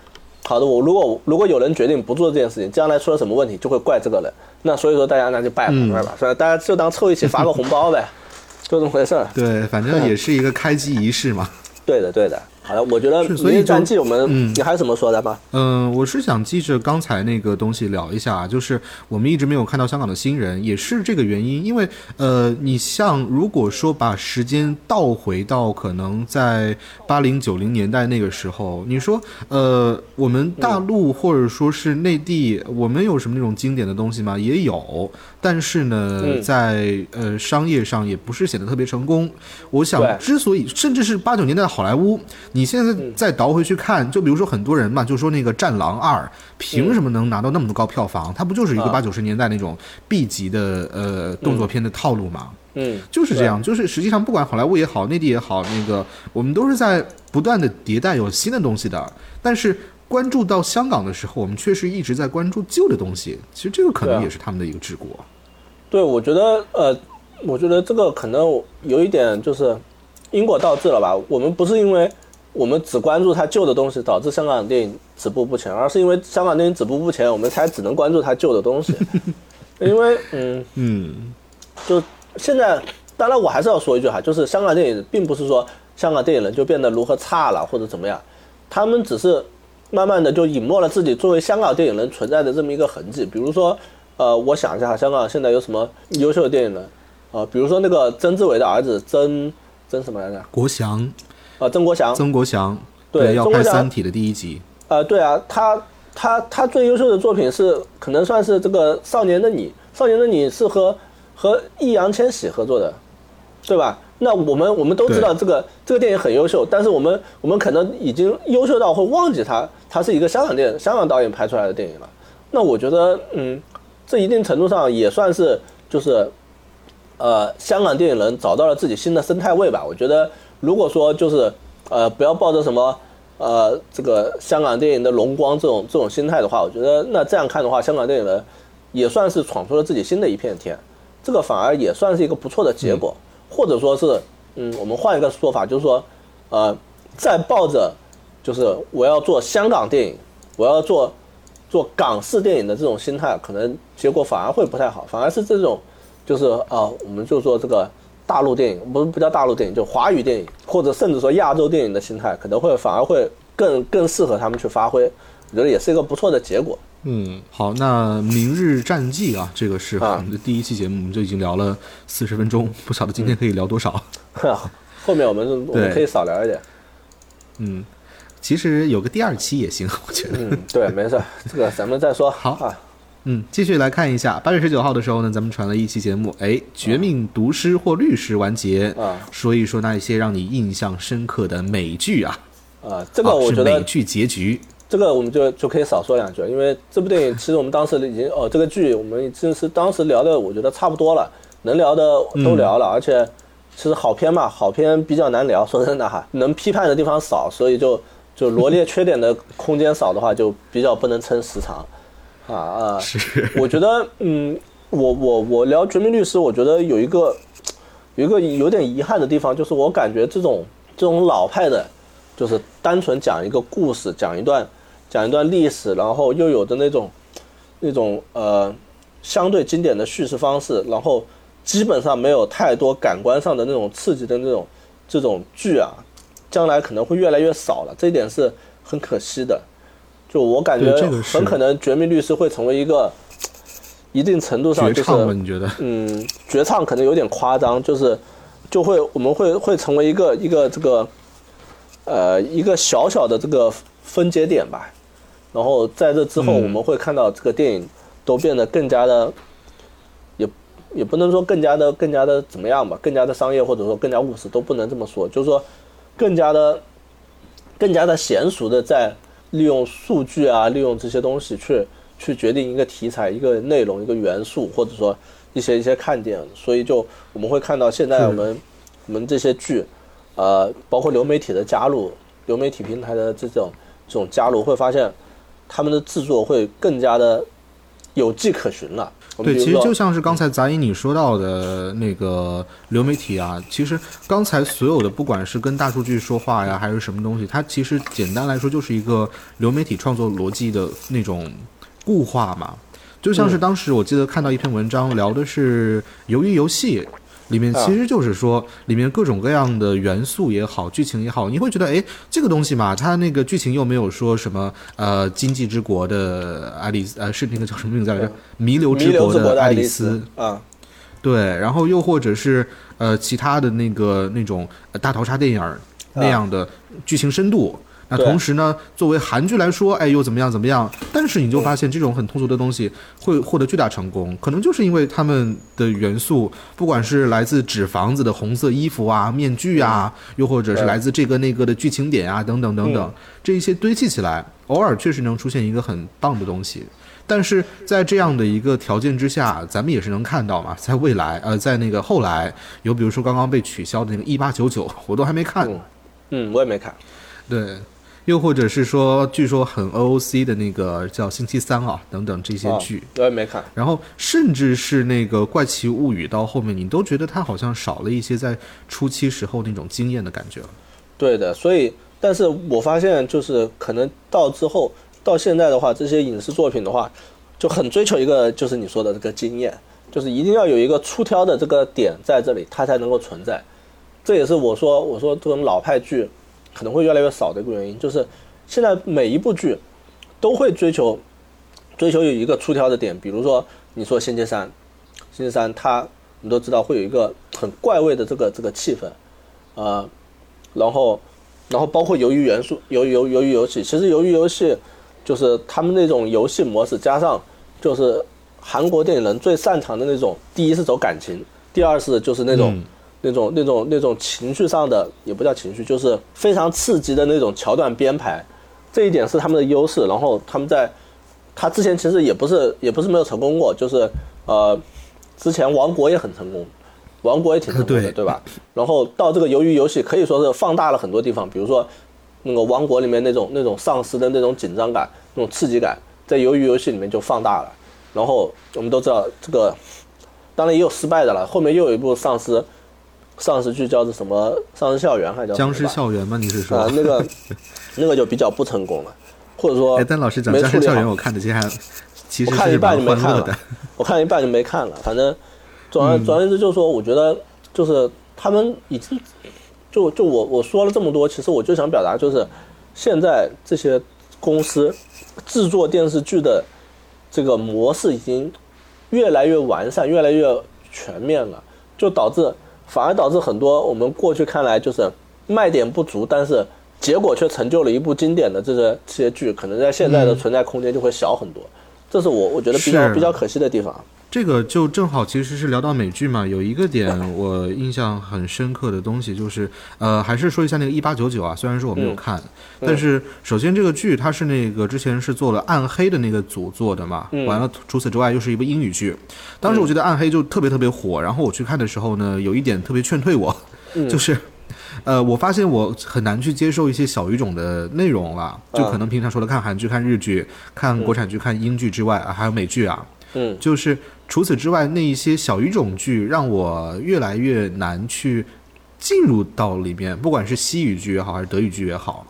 好的，我如果如果有人决定不做这件事情，将来出了什么问题就会怪这个人，那所以说大家那就拜嗯拜吧，是吧？大家就当凑一起发个红包呗，就这么回事儿。对，反正也是一个开机仪式嘛。对的，对的。好的，我觉得《是所以就明日战记》我们、嗯你还有什么说的吗？嗯，我是想记着刚才那个东西聊一下啊，就是我们一直没有看到香港的新人，也是这个原因。因为呃，你像如果说把时间倒回到可能在八零九零年代那个时候，你说呃，我们大陆或者说是内地，我们有什么那种经典的东西吗？也有，但是呢，嗯在呃商业上也不是显得特别成功。我想，之所以甚至是八九年代的好莱坞，你现在嗯再倒回去看，就比如说很多人嘛，就说那个《战狼二》凭什么能拿到那么多高票房？它不就是一个啊八九十年代那种 B 级的呃动作片的套路吗？嗯，就是这样，就是实际上不管好莱坞也好，内地也好，那个我们都是在不断的迭代有新的东西的。但是关注到香港的时候，我们确实一直在关注旧的东西。其实这个可能也是他们的一个治国。对，我觉得呃，我觉得这个可能有一点就是因果倒置了吧。我们不是因为我们只关注它旧的东西导致香港电影止步不前，而是因为香港电影止步不前，我们才只能关注它旧的东西。因为嗯，嗯，就现在，当然我还是要说一句哈，就是香港电影并不是说香港电影人就变得如何差了或者怎么样，他们只是慢慢的就隐没了自己作为香港电影人存在的这么一个痕迹。比如说，呃，我想一下，香港现在有什么优秀的电影人？啊、比如说那个曾志伟的儿子曾曾什么来着？国祥，啊、曾国祥。曾国祥，对要拍《三体》的第一集。呃，对啊，他他他最优秀的作品是可能算是这个《少年的你》，《少年的你》是和和易烊千玺合作的，对吧？那我们我们都知道这个这个电影很优秀，但是我们我们可能已经优秀到会忘记它，它是一个香港电香港导演拍出来的电影了。那我觉得，嗯，这一定程度上也算是就是，呃，香港电影人找到了自己新的生态位吧。我觉得，如果说就是呃，不要抱着什么呃这个香港电影的荣光这种这种心态的话，我觉得那这样看的话，香港电影人也算是闯出了自己新的一片天，这个反而也算是一个不错的结果，或者说是，嗯，我们换一个说法，就是说，呃，再抱着就是我要做香港电影，我要做做港式电影的这种心态，可能结果反而会不太好，反而是这种就是啊，我们就做这个大陆电影，不不叫大陆电影，就华语电影，或者甚至说亚洲电影的心态，可能会反而会更更适合他们去发挥，我觉得也是一个不错的结果。嗯，好，那《明日战记》啊，这个是我们的第一期节目，我们就已经聊了四十分钟，不晓得今天可以聊多少。后面我们我们可以少聊一点。嗯，其实有个第二期也行，我觉得。嗯，对，没事，这个咱们再说。好啊，嗯，继续来看一下，八月十九号的时候呢，咱们传了一期节目，哎，《绝命毒师》或律师完结啊，说一说那一些让你印象深刻的美剧啊。啊，这个我觉得美剧结局。这个我们就就可以少说两句，因为这部电影其实我们当时已经哦，这个剧我们已经是当时聊的，我觉得差不多了，能聊的都聊了，而且其实好片嘛，好片比较难聊，说真的哈，能批判的地方少，所以就就罗列缺点的空间少的话，就比较不能撑时长，啊啊，是，我觉得嗯，我我我聊《绝命律师》，我觉得有一个有一个有点遗憾的地方，就是我感觉这种这种老派的，就是单纯讲一个故事，讲一段。讲一段历史，然后又有的那种，那种呃相对经典的叙事方式，然后基本上没有太多感官上的那种刺激的那种这种剧啊，将来可能会越来越少了，这一点是很可惜的。就我感觉，很可能《绝命律师》会成为一个一定程度上就是你觉得？嗯，绝唱可能有点夸张，就是就会我们会会成为一个一个这个呃一个小小的这个分节点吧。然后在这之后，我们会看到这个电影都变得更加的，也也不能说更加的更加的怎么样吧，更加的商业或者说更加务实都不能这么说，就是说更加的更加的娴熟的在利用数据啊，利用这些东西去去决定一个题材、一个内容、一个元素，或者说一些一些看点。所以就我们会看到现在我们我们这些剧，呃，包括流媒体的加入，流媒体平台的这种这种加入，会发现。他们的制作会更加的有迹可循了。对，其实就像是刚才杂音你说到的那个流媒体啊，其实刚才所有的不管是跟大数据说话呀，还是什么东西，它其实简单来说就是一个流媒体创作逻辑的那种固化嘛。就像是当时我记得看到一篇文章，聊的是鱿鱼游戏。里面其实就是说，里面各种各样的元素也好，剧情也好，你会觉得，哎，这个东西嘛，它那个剧情又没有说什么，呃，经济之国的爱丽丝，呃，是那个叫什么名字来着？弥留之国的爱丽丝啊，对，然后又或者是呃，其他的那个那种大逃杀电影那样的剧情深度。那同时呢，作为韩剧来说，哎，又怎么样怎么样？但是你就发现这种很通俗的东西会获得巨大成功，可能就是因为他们的元素，不管是来自纸房子的红色衣服啊、面具啊，又或者是来自这个那个的剧情点啊，等等等等，这一些堆砌起来，偶尔确实能出现一个很棒的东西。但是在这样的一个条件之下，咱们也是能看到嘛，在未来，呃，在那个后来，有比如说刚刚被取消的那个一八九九，我都还没看，嗯，我也没看，对。又或者是说，据说很 OOC 的那个叫《星期三》啊，等等这些剧，我也没看。然后甚至是那个《怪奇物语》，到后面你都觉得它好像少了一些在初期时候那种惊艳的感觉了。对的，所以，但是我发现就是可能到之后到现在的话，这些影视作品的话，就很追求一个就是你说的这个经验，就是一定要有一个出挑的这个点在这里，它才能够存在。这也是我说我说这种老派剧。可能会越来越少的一个原因，就是现在每一部剧都会追求追求有一个出挑的点，比如说你说《仙剑三》，《仙剑三》它我们都知道会有一个很怪味的这个这个气氛，啊，然后然后包括鱿鱼元素，鱿鱼鱿鱿鱼游戏，其实鱿鱼游戏就是他们那种游戏模式，加上就是韩国电影人最擅长的那种，第一是走感情，第二是就是那种。那种那种那种情绪上的也不叫情绪，就是非常刺激的那种桥段编排，这一点是他们的优势。然后他们在，他之前其实也不是也不是没有成功过，就是呃，之前王国也很成功，王国也挺成功的，对吧？然后到这个鱿鱼游戏可以说是放大了很多地方，比如说那个王国里面那种那种丧尸的那种紧张感、那种刺激感，在鱿鱼游戏里面就放大了。然后我们都知道这个，当然也有失败的了，后面又有一部丧尸。丧尸剧叫做什么《丧尸校园》还叫僵尸校园吗？你是说？啊，那个 那个就比较不成功了，或者说，哎，但老师讲僵尸校园，我看的其实还其实看一半就没看了，我看一半就没看了。反正总而总而言之，就是说，我觉得就是他们已经就就我我说了这么多，其实我就想表达就是，现在这些公司制作电视剧的这个模式已经越来越完善，越来越全面了，就导致。反而导致很多我们过去看来就是卖点不足，但是结果却成就了一部经典的这些这些剧，可能在现在的存在空间就会小很多。这是我我觉得比较比较可惜的地方。这个就正好其实是聊到美剧嘛，有一个点我印象很深刻的东西就是，呃，还是说一下那个一八九九啊，虽然说我没有看，但是首先这个剧它是那个之前是做了暗黑的那个组做的嘛，完了除此之外又是一部英语剧，当时我觉得暗黑就特别特别火，然后我去看的时候呢，有一点特别劝退我，就是，呃，我发现我很难去接受一些小语种的内容了，就可能平常除了看韩剧、看日剧、看国产剧、看英剧之外啊，还有美剧啊，嗯，就是。除此之外，那一些小语种剧让我越来越难去进入到里面，不管是西语剧也好，还是德语剧也好。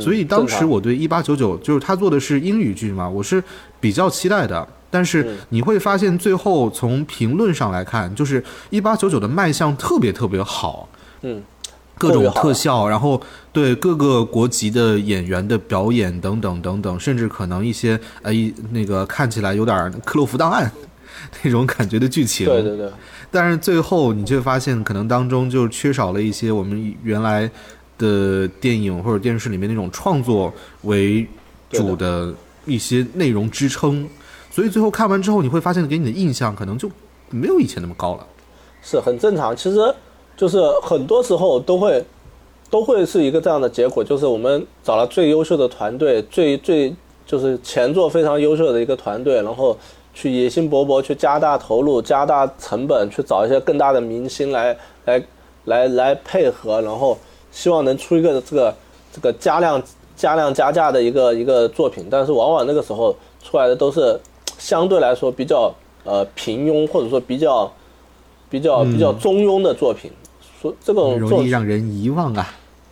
所以当时我对一八九九，就是他做的是英语剧嘛，我是比较期待的。但是你会发现，最后从评论上来看，就是一八九九的卖相特别特别好。嗯，各种特效，然后对各个国籍的演员的表演等等等等，甚至可能一些呃一那个看起来有点克洛夫档案。那种感觉的剧情，对对对，但是最后你却发现，可能当中就缺少了一些我们原来的电影或者电视里面那种创作为主的一些内容支撑，所以最后看完之后，你会发现给你的印象可能就没有以前那么高了，是很正常。其实就是很多时候都会都会是一个这样的结果，就是我们找了最优秀的团队，最最就是前作非常优秀的一个团队，然后。去野心勃勃，去加大投入、加大成本，去找一些更大的明星来来来来配合，然后希望能出一个这个这个加量加量加价的一个一个作品。但是往往那个时候出来的都是相对来说比较呃平庸，或者说比较比较比较中庸的作品。说这种容易让人遗忘啊。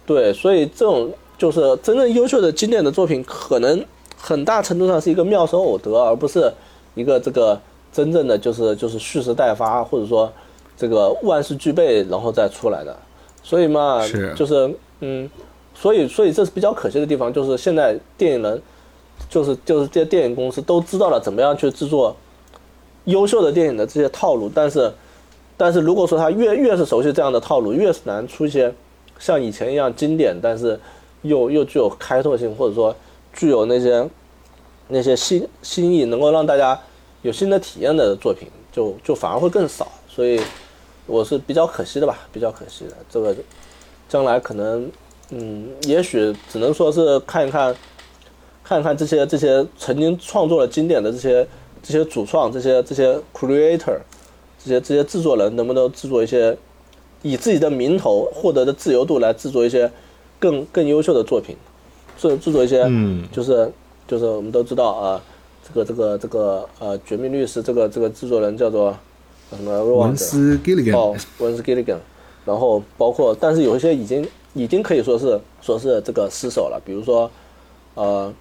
对，所以这种就是真正优秀的经典的作品，可能很大程度上是一个妙手偶得，而不是。一个这个真正的就是就是蓄势待发，或者说这个万事俱备然后再出来的，所以嘛，是就是嗯，所以所以这是比较可惜的地方，就是现在电影人，就是就是这些电影公司都知道了怎么样去制作优秀的电影的这些套路，但是但是如果说他越越是熟悉这样的套路，越是难出一些像以前一样经典，但是又又具有开拓性，或者说具有那些。那些新新意能够让大家有新的体验的作品，就就反而会更少，所以我是比较可惜的吧，比较可惜的。这个将来可能，嗯，也许只能说是看一看，看一看这些这些曾经创作了经典的这些这些主创，这些这些 creator，这些这些制作人能不能制作一些以自己的名头获得的自由度来制作一些更更优秀的作品，制制作一些，嗯，就是。就是我们都知道啊，这个这个这个呃，《绝命律师》这个这个制作人叫做什么？文斯·吉利根。哦，文斯·吉利根。然后包括，但是有一些已经已经可以说是说是这个失手了，比如说呃，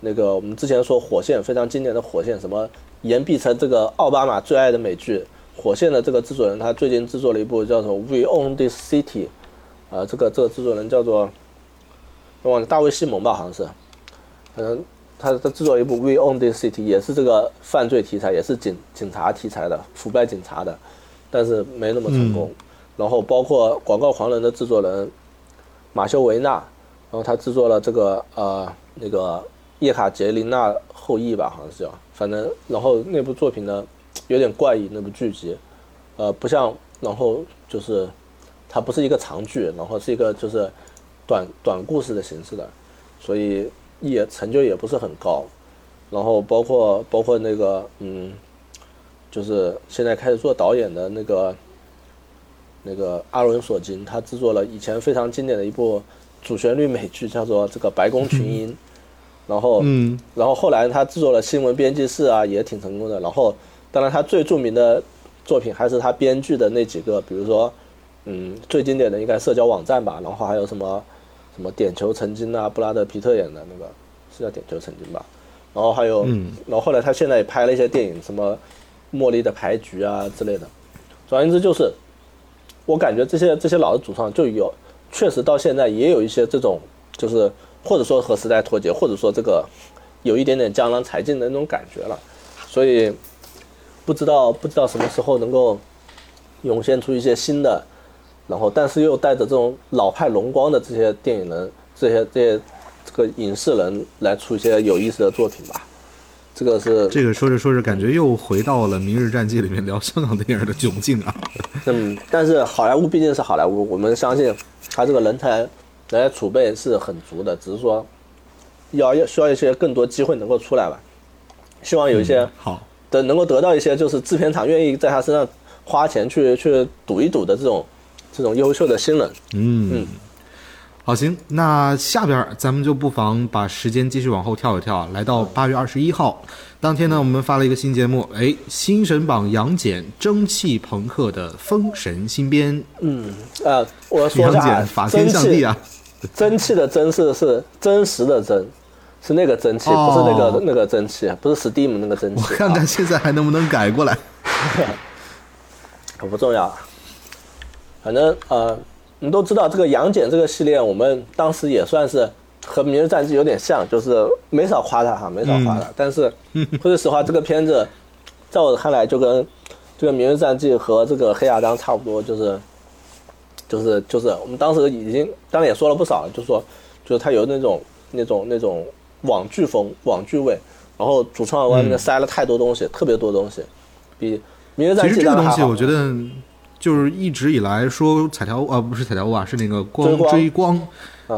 那个我们之前说《火线》非常经典的《火线》，什么言必成这个奥巴马最爱的美剧《火线》的这个制作人，他最近制作了一部叫做《We Own This City》，啊，这个这个制作人叫做我忘了大卫·西蒙吧，好像是。可能他他制作一部《We Own This City》，也是这个犯罪题材，也是警警察题材的腐败警察的，但是没那么成功。然后包括《广告狂人》的制作人马修维纳，然后他制作了这个呃那个叶卡捷琳娜后裔吧，好像是叫，反正然后那部作品呢有点怪异，那部剧集，呃不像，然后就是它不是一个长剧，然后是一个就是短短故事的形式的，所以。也成就也不是很高，然后包括包括那个嗯，就是现在开始做导演的那个那个阿伦索金，他制作了以前非常经典的一部主旋律美剧，叫做这个《白宫群英》，然后嗯，然后后来他制作了《新闻编辑室》啊，也挺成功的。然后当然他最著名的作品还是他编剧的那几个，比如说嗯，最经典的应该社交网站吧，然后还有什么什么点球成金啊，布拉德皮特演的那个是叫点球成金吧，然后还有，嗯，然后后来他现在也拍了一些电影，什么茉莉的牌局啊之类的。总而言之，就是我感觉这些这些老的主创就有，确实到现在也有一些这种，就是或者说和时代脱节，或者说这个有一点点江郎才尽的那种感觉了，所以不知道不知道什么时候能够涌现出一些新的，然后但是又带着这种老派荣光的这些电影人，这些这些这个影视人来出一些有意思的作品吧。这个是这个说着说着，感觉又回到了《明日战记》里面聊香港电影的窘境啊。嗯，但是好莱坞毕竟是好莱坞，我们相信他这个人才人才储备是很足的，只是说要要需要一些更多机会能够出来吧。希望有一些好，的能够得到一些就是制片厂愿意在他身上花钱去去赌一赌的这种这种优秀的新人。嗯。嗯，好，行，那下边咱们就不妨把时间继续往后跳一跳，来到八月二十一号当天呢，我们发了一个新节目，哎，新神榜杨戬蒸汽朋克的封神新编，嗯，呃，我说杨戬法天象地啊，蒸汽的蒸是是真实的真，是那个蒸汽，哦不是那个那个蒸汽，不是 Steam 那个蒸汽。我看看现在还能不能改过来。可不重要，反正呃，你都知道这个杨戬这个系列，我们当时也算是和《明日战记》有点像，就是没少夸他哈，没少夸他。但是 说句实话，这个片子在我看来就跟这个《明日战记》和这个《黑亚当》差不多，就是就是就是我们当时已经当然也说了不少了，就说就是他有那种那种那种网剧风、网剧味，然后主创往里面塞了太多东西，特别多东西，比《明日战记》其实这个东西，我觉得就是一直以来说彩条啊，不是彩条屋啊，是那个光追光。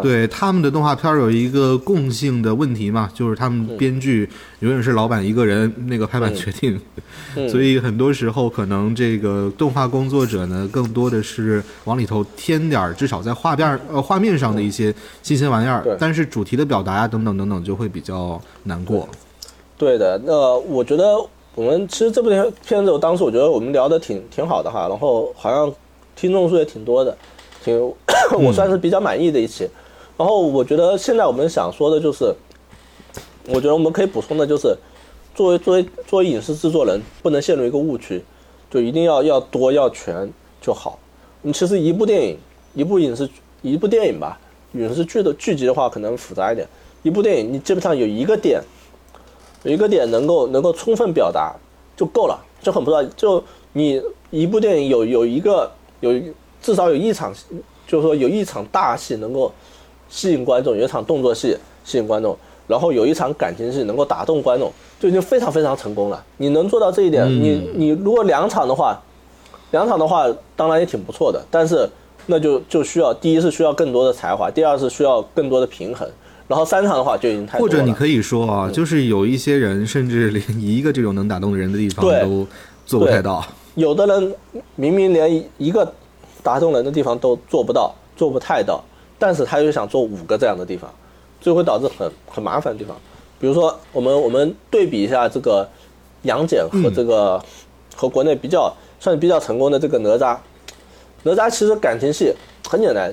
对他们的动画片儿有一个共性的问题嘛，就是他们编剧永远是老板一个人那个拍板决定，嗯。所以很多时候可能这个动画工作者呢，更多的是往里头添点儿，至少在画面呃画面上的一些新鲜玩意儿对，但是主题的表达啊等等等等就会比较难过。对的，那我觉得我们其实这部片片子，我当时我觉得我们聊的挺挺好的哈，然后好像听众数也挺多的，挺 我算是比较满意的一期。然后我觉得现在我们想说的就是，我觉得我们可以补充的就是，作为作为作为影视制作人，不能陷入一个误区，就一定要要多要全就好。你其实一部电影，一部影视一部电影吧，影视剧的剧集的话可能复杂一点。一部电影你基本上有一个点，有一个点能够能够充分表达就够了，就很不错。就你一部电影有有一个有至少有一场，就是说有一场大戏能够吸引观众，有一场动作戏吸引观众，然后有一场感情戏能够打动观众，就已经非常非常成功了。你能做到这一点，嗯你你如果两场的话，两场的话当然也挺不错的，但是那就就需要第一是需要更多的才华，第二是需要更多的平衡，然后三场的话就已经太。或者你可以说啊，就是有一些人甚至连一个这种能打动人的地方都做不太到。有的人明明连一一个打动人的地方都做不到，做不太到，但是他又想做五个这样的地方，就会导致很很麻烦的地方。比如说，我们我们对比一下这个杨戬和这个、和国内比较算是比较成功的这个哪吒，哪吒其实感情戏很简单，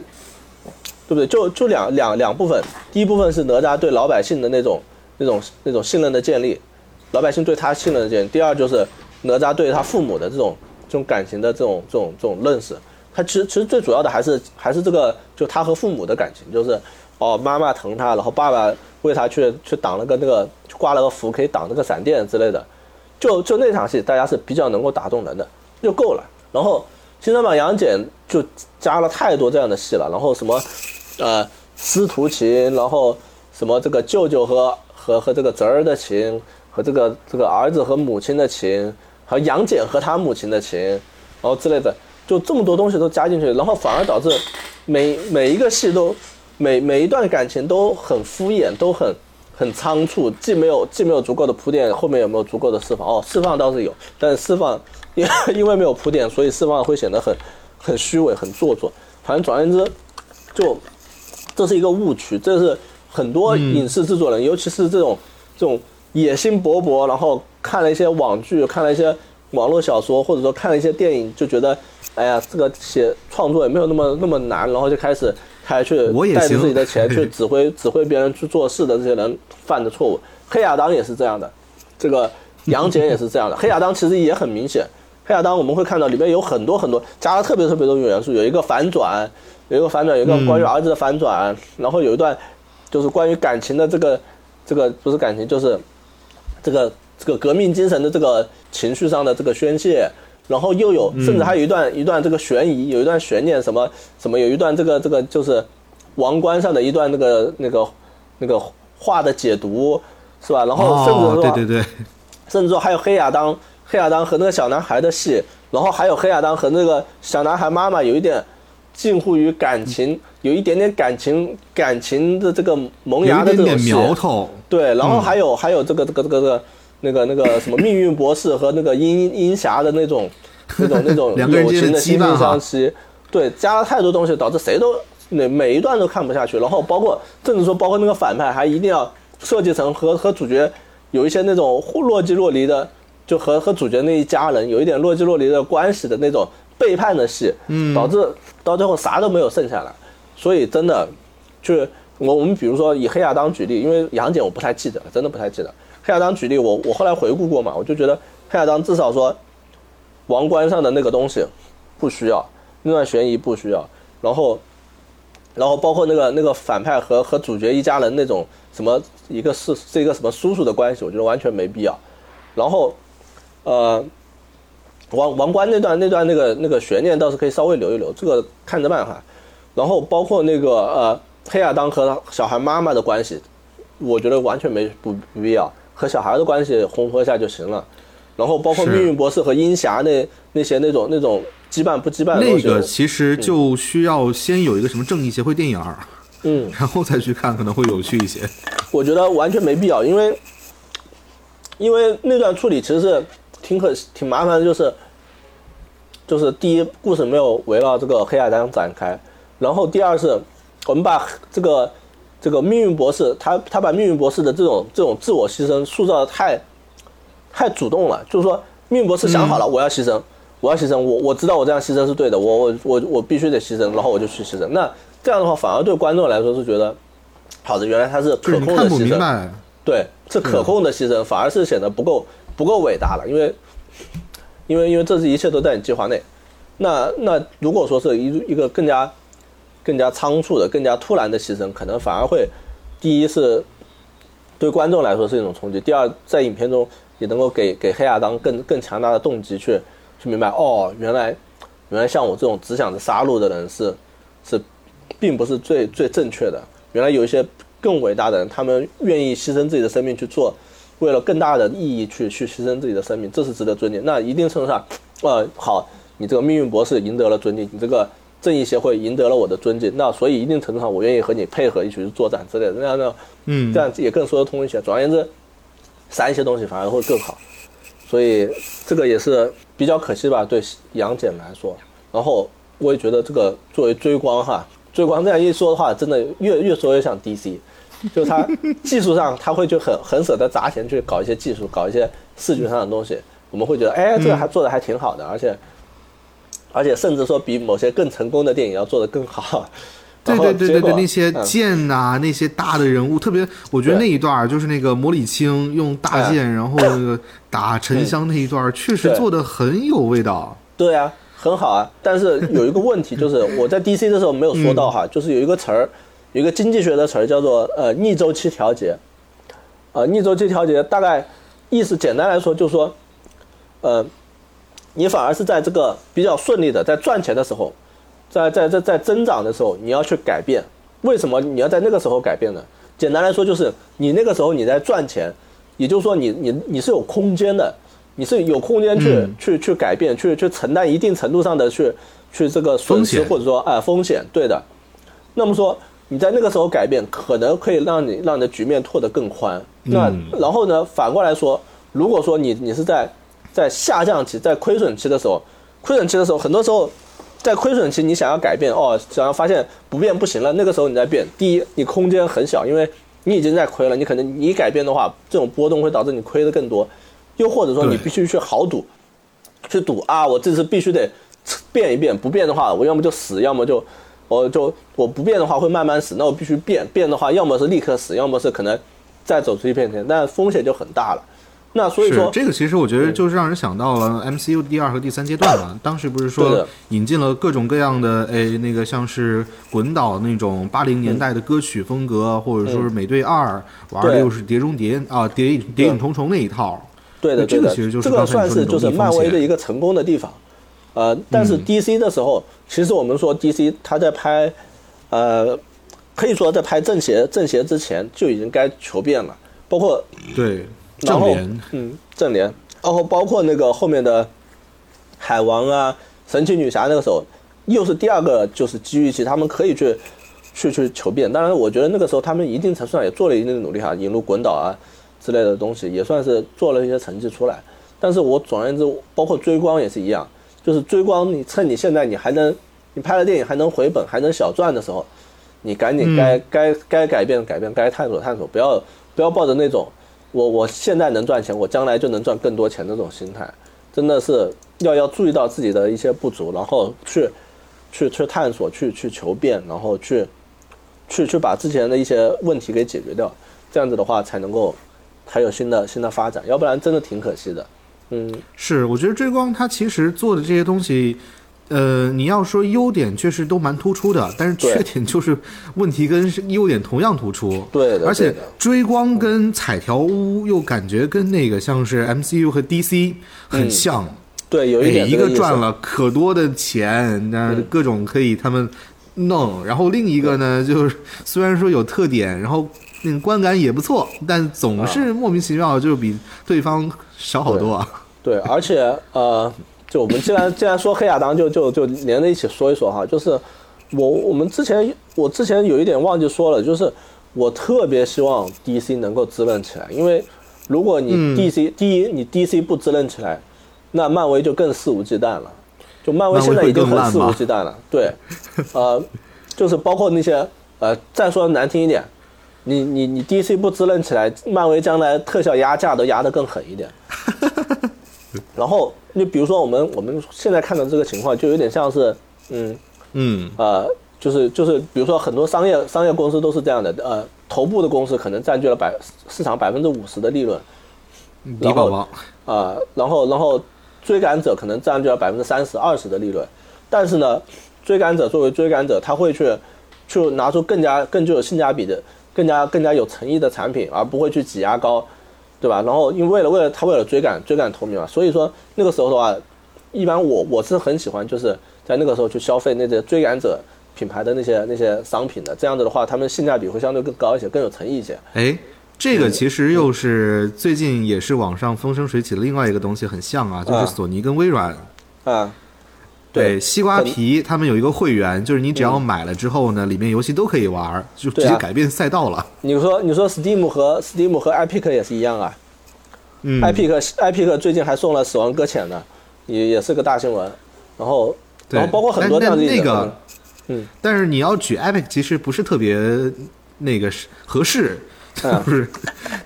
对不对？就就两两两部分，第一部分是哪吒对老百姓的那种那种那种信任的建立，老百姓对他信任的建立；第二就是哪吒对他父母的这种这种感情的这种这种这种认识。他其实其实最主要的还是还是这个，就他和父母的感情，就是哦妈妈疼他，然后爸爸为他去去挡了个那个挂了个符，可以挡那个闪电之类的。就就那场戏，大家是比较能够打动人的，就够了。然后《新三版杨戬》就加了太多这样的戏了，然后什么呃师徒情，然后什么这个舅舅和和和这个侄儿的情，和这个这个儿子和母亲的情，和杨戬和他母亲的情，然后之类的，就这么多东西都加进去，然后反而导致每每一个戏都每每一段感情都很敷衍，都很很仓促，既没有既没有足够的铺垫，后面有没有足够的释放？哦，释放倒是有，但释放因因为没有铺垫，所以释放会显得很很虚伪、很做作。反正总而言之，就这是一个误区，这是很多影视制作人，尤其是这种这种野心勃勃，然后看了一些网剧，看了一些网络小说，或者说看了一些电影，就觉得，哎呀，这个写创作也没有那么那么难，然后就开始开去带着自己的钱 去指挥指挥别人去做事的这些人犯的错误。黑亚当也是这样的，这个杨戬也是这样的。黑亚当其实也很明显，黑亚当我们会看到里面有很多很多加了特别特别多元素，有一个反转，有一个反转，有一个关于儿子的反转，然后有一段就是关于感情的这个这个不是感情就是这个这个革命精神的这个情绪上的这个宣泄，然后又有甚至还有一段一段这个悬疑，有一段悬念什么什么，有一段这个这个就是王冠上的一段那个那个那个话的解读。是吧？然后甚至说，对对对，甚至说还有黑亚当，黑亚当和那个小男孩的戏，然后还有黑亚当和那个小男孩妈妈有一点近乎于感情，有一点点感情感情的这个萌芽的这种苗头。对，然后还有还有这个这个这个这个那个那个什么命运博士和那个阴阴侠的那种 那种那种友情的惺惺相惜。对，加了太多东西，导致谁都每每一段都看不下去。然后包括甚至说包括那个反派还一定要。设计成和和主角有一些那种若即若离的，就和和主角那一家人有一点若即若离的关系的那种背叛的戏，嗯，导致到最后啥都没有剩下来。所以真的，就是我我们比如说以黑亚当举例，因为杨戬我不太记得了，真的不太记得。黑亚当举例，我我后来回顾过嘛，我就觉得黑亚当至少说王冠上的那个东西不需要，那段悬疑不需要，然后。然后包括那个那个反派和和主角一家人那种什么一个是是一个什么叔叔的关系，我觉得完全没必要。然后，呃，王王冠那段那段那个那个悬念倒是可以稍微留一留，这个看着办哈。然后包括那个呃黑亚当和小孩妈妈的关系，我觉得完全没不不必要，和小孩的关系烘托一下就行了。然后包括命运博士和鹰侠那那些那种那种。羁绊不羁绊？那个其实就需要先有一个什么正义协会电影儿，嗯，然后再去看可能会有趣一些。我觉得完全没必要，因为因为那段处理其实是挺可挺麻烦的，就是就是第一故事没有围绕这个黑亚当展开，然后第二是我们把这个这个命运博士他他把命运博士的这种这种自我牺牲塑造的太太主动了，就是说命运博士想好了我要牺牲。我要牺牲，我我知道我这样牺牲是对的，我我我我必须得牺牲，然后我就去牺牲。那这样的话，反而对观众来说是觉得好的，原来他是可控的牺牲，对，是可控的牺牲，反而是显得不够不够伟大了，因为因为因为这是一切都在你计划内。那那如果说是一一个更加更加仓促的、更加突然的牺牲，可能反而会第一是对观众来说是一种冲击，第二在影片中也能够给给黑亚当更更强大的动机去。去明白哦，原来，原来像我这种只想着杀戮的人是，是，并不是最最正确的。原来有一些更伟大的人，他们愿意牺牲自己的生命去做，为了更大的意义去去牺牲自己的生命，这是值得尊敬。那一定程度上，呃，好，你这个命运博士赢得了尊敬，你这个正义协会赢得了我的尊敬。那所以一定程度上，我愿意和你配合一起去作战之类的。那样呢，嗯，这样也更说得通一些。总而言之，删一些东西反而会更好。所以这个也是。比较可惜吧，对杨戬来说。然后我也觉得这个作为追光哈，追光这样一说的话，真的越越说越像 DC，就是他技术上他会就很很舍得砸钱去搞一些技术，搞一些视觉上的东西。我们会觉得，哎，这个还做的还挺好的，而且而且甚至说比某些更成功的电影要做的更好。对对对对对，那些剑呐，那些大的人物，特别我觉得那一段就是那个魔礼青用大剑，然后那个打沉香那一段，确实做的很有味道。对啊，很好啊。但是有一个问题，就是我在 DC 的时候没有说到哈，就是有一个词儿，有一个经济学的词儿叫做呃逆周期调节。呃，逆周期调节大概意思简单来说就是说，呃，你反而是在这个比较顺利的在赚钱的时候。在在在在增长的时候，你要去改变。为什么你要在那个时候改变呢？简单来说，就是你那个时候你在赚钱，也就是说你你你是有空间的，你是有空间去去去改变，去去承担一定程度上的去去这个损失或者说哎风险，对的。那么说你在那个时候改变，可能可以让你让你的局面拓得更宽。那然后呢，反过来说，如果说你你是在在下降期、在亏损期的时候，亏损期的时候，很多时候。在亏损期，你想要改变哦，想要发现不变不行了，那个时候你在变。第一，你空间很小，因为你已经在亏了，你可能你改变的话，这种波动会导致你亏的更多。又或者说，你必须去豪赌，去赌啊，我这次必须得变一变，不变的话，我要么就死，要么就我就我不变的话会慢慢死，那我必须变，变的话要么是立刻死，要么是可能再走出一片天，但风险就很大了。那所以说，这个其实我觉得就是让人想到了 MCU 第二和第三阶段嘛。当时不是说引进了各种各样的诶，那个像是滚岛那种八零年代的歌曲风格，或者说是美队二玩的又是碟中谍啊，谍谍影重重那一套。对的，这个其实就是这个算是就是漫威的一个成功的地方。呃，但是 DC 的时候，其实我们说 DC 他在拍，呃，可以说在拍正邪正邪之前就已经该求变了，包括对。然后，嗯，正联，然后包括那个后面的海王啊、神奇女侠那个时候，又是第二个就是机遇期，他们可以去去去求变。当然，我觉得那个时候他们一定程度上也做了一定的努力哈，引入滚导啊之类的东西，也算是做了一些成绩出来。但是我总而言之，包括追光也是一样，就是追光，你趁你现在你还能，你拍了电影还能回本还能小赚的时候，你赶紧该该该改变改变，该探索探索，不要不要抱着那种。我我现在能赚钱，我将来就能赚更多钱的这种心态，真的是要要注意到自己的一些不足，然后去去去探索，去去求变，然后去去去把之前的一些问题给解决掉，这样子的话才能够才有新的新的发展，要不然真的挺可惜的。嗯，是，我觉得追光它其实做的这些东西。呃，你要说优点确实都蛮突出的，但是缺点就是问题跟优点同样突出。对的，而且追光跟彩条屋又感觉跟那个像是 MCU 和 DC 很像。对，有一点。一个赚了可多的钱，那各种可以他们弄，然后另一个呢，就是 虽然说有特点，然后那个观感也不错，但总是莫名其妙就比对方少好多啊。对，而且呃。就我们既然既然说黑亚当，就就就连着一起说一说哈。就是我我们之前我之前有一点忘记说了，就是我特别希望 DC 能够滋润起来，因为如果你 DC 第一你 DC 不滋润起来，那漫威就更肆无忌惮了。就漫威现在已经很肆无忌惮了，对，呃，就是包括那些呃，再说难听一点，你你你 DC 不滋润起来，漫威将来特效压价都压得更狠一点。然后，你比如说我们我们现在看到这个情况，就有点像是，嗯嗯。呃，就是就是，比如说很多商业商业公司都是这样的，呃，头部的公司可能占据了百市场百分之五十的利润，然后啊，然后然后追赶者可能占据了百分之三十二十的利润，但是呢，追赶者作为追赶者，他会去去拿出更加更具有性价比的、更加更加有诚意的产品，而不会去挤牙膏。对吧？然后因为为了为了他为了追赶追赶头名嘛，所以说那个时候的话，一般我我是很喜欢就是在那个时候去消费那些追赶者品牌的那些那些商品的，这样子的话，他们性价比会相对更高一些，更有诚意一些。哎，这个其实又是最近也是网上风生水起的另外一个东西，很像啊，就是索尼跟微软啊。对，西瓜皮他们有一个会员，就是你只要买了之后呢，里面游戏都可以玩，就直接改变赛道了。你说，你说 Steam 和 Steam 和 Epic 也是一样啊。嗯，Epic Epic 最近还送了《死亡搁浅》呢，也也是个大新闻。然后，然后包括很多这样的那个，嗯，但是你要举 Epic，其实不是特别那个合适。不是，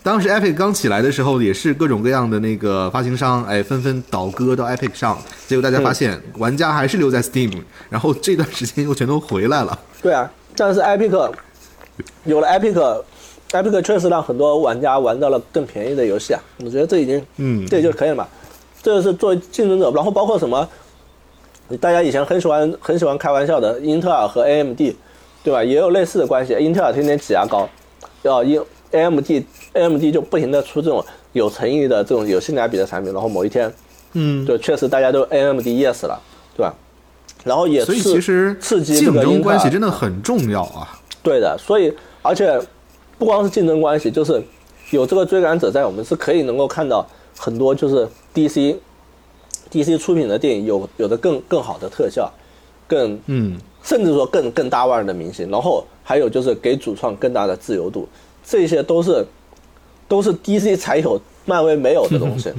当时 Epic 刚起来的时候，也是各种各样的那个发行商，哎，纷纷倒戈到 Epic 上。结果大家发现，玩家还是留在 Steam，然后这段时间又全都回来了。对啊，但是 Epic 有了 Epic，Epic 确实让很多玩家玩到了更便宜的游戏啊。我觉得这已经，嗯，这就可以了嘛。这个是作为竞争者，然后包括什么，大家以前很喜欢很喜欢开玩笑的英特尔和 AMD，对吧？也有类似的关系。英特尔天天挤牙膏，要英。A M D A M D 就不停的出这种有诚意的这种有性价比的产品，然后某一天，嗯，就确实大家都 A M D yes 了，对吧？然后也所以其实刺激竞争关系真的很重要啊。对的，所以而且不光是竞争关系，就是有这个追赶者在，我们是可以能够看到很多就是 D C D C 出品的电影有有的更更好的特效，更嗯，甚至说更更大腕的明星，然后还有就是给主创更大的自由度。这些都是，都是 DC 才有、漫威没有的东西。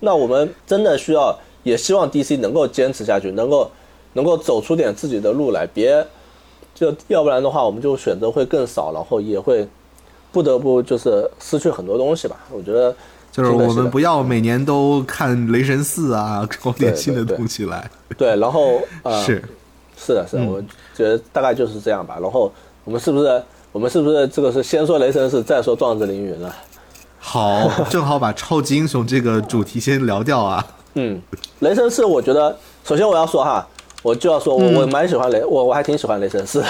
那我们真的需要，也希望 DC 能够坚持下去，能够，能够走出点自己的路来，别，就要不然的话，我们就选择会更少，然后也会不得不就是失去很多东西吧。我觉得就是我们不要每年都看雷神四啊，搞点对新的东西来。对，然后呃，是，是的，是的，嗯我觉得大概就是这样吧。然后我们是不是我们是不是这个是先说雷神四，再说壮志凌云呢？好，正好把超级英雄这个主题先聊掉啊。嗯，雷神四，我觉得首先我要说哈，我就要说我、嗯我蛮喜欢雷，我我还挺喜欢雷神四的。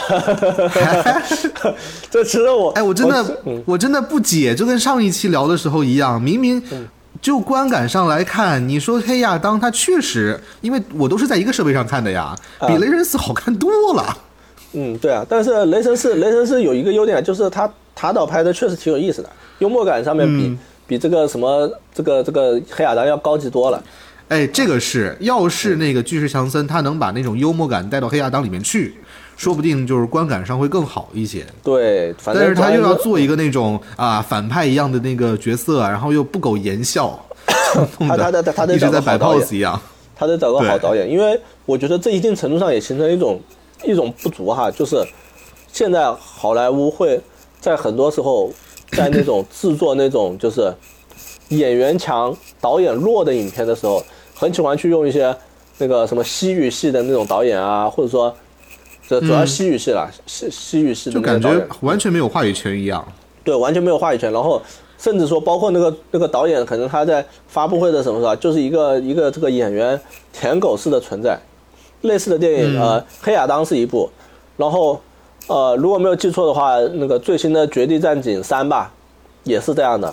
这其实我哎，我真的我真的不解，就跟上一期聊的时候一样，明明嗯就观感上来看，你说黑亚当他确实，因为我都是在一个设备上看的呀，啊比雷神四好看多了。嗯，对啊，但是雷神四，雷神四有一个优点，就是他塔岛拍的确实挺有意思的，幽默感上面比、嗯比这个什么这个这个黑亚当要高级多了。哎，这个是，要是那个巨石强森他能把那种幽默感带到黑亚当里面去，说不定就是观感上会更好一些。对，反正但是他又要做一个那种啊反派一样的那个角色，然后又不苟言笑，弄 他他得他他得一直在摆找个好导演 pose 一样。他得找个好导演，因为我觉得这一定程度上也形成一种一种不足哈，就是现在好莱坞会在很多时候在那种制作那种就是演员强、导演弱的影片的时候，很喜欢去用一些那个什么西语系的那种导演啊，或者说这主要嗯西语系啦，西西语系的就感觉完全没有话语权一样。对，完全没有话语权。然后甚至说，包括那个那个导演，可能他在发布会的什么时候，就是一个一个这个演员舔狗式的存在。类似的电影，嗯呃，《黑亚当》是一部，然后呃，如果没有记错的话，那个最新的《绝地战警三》吧，也是这样的。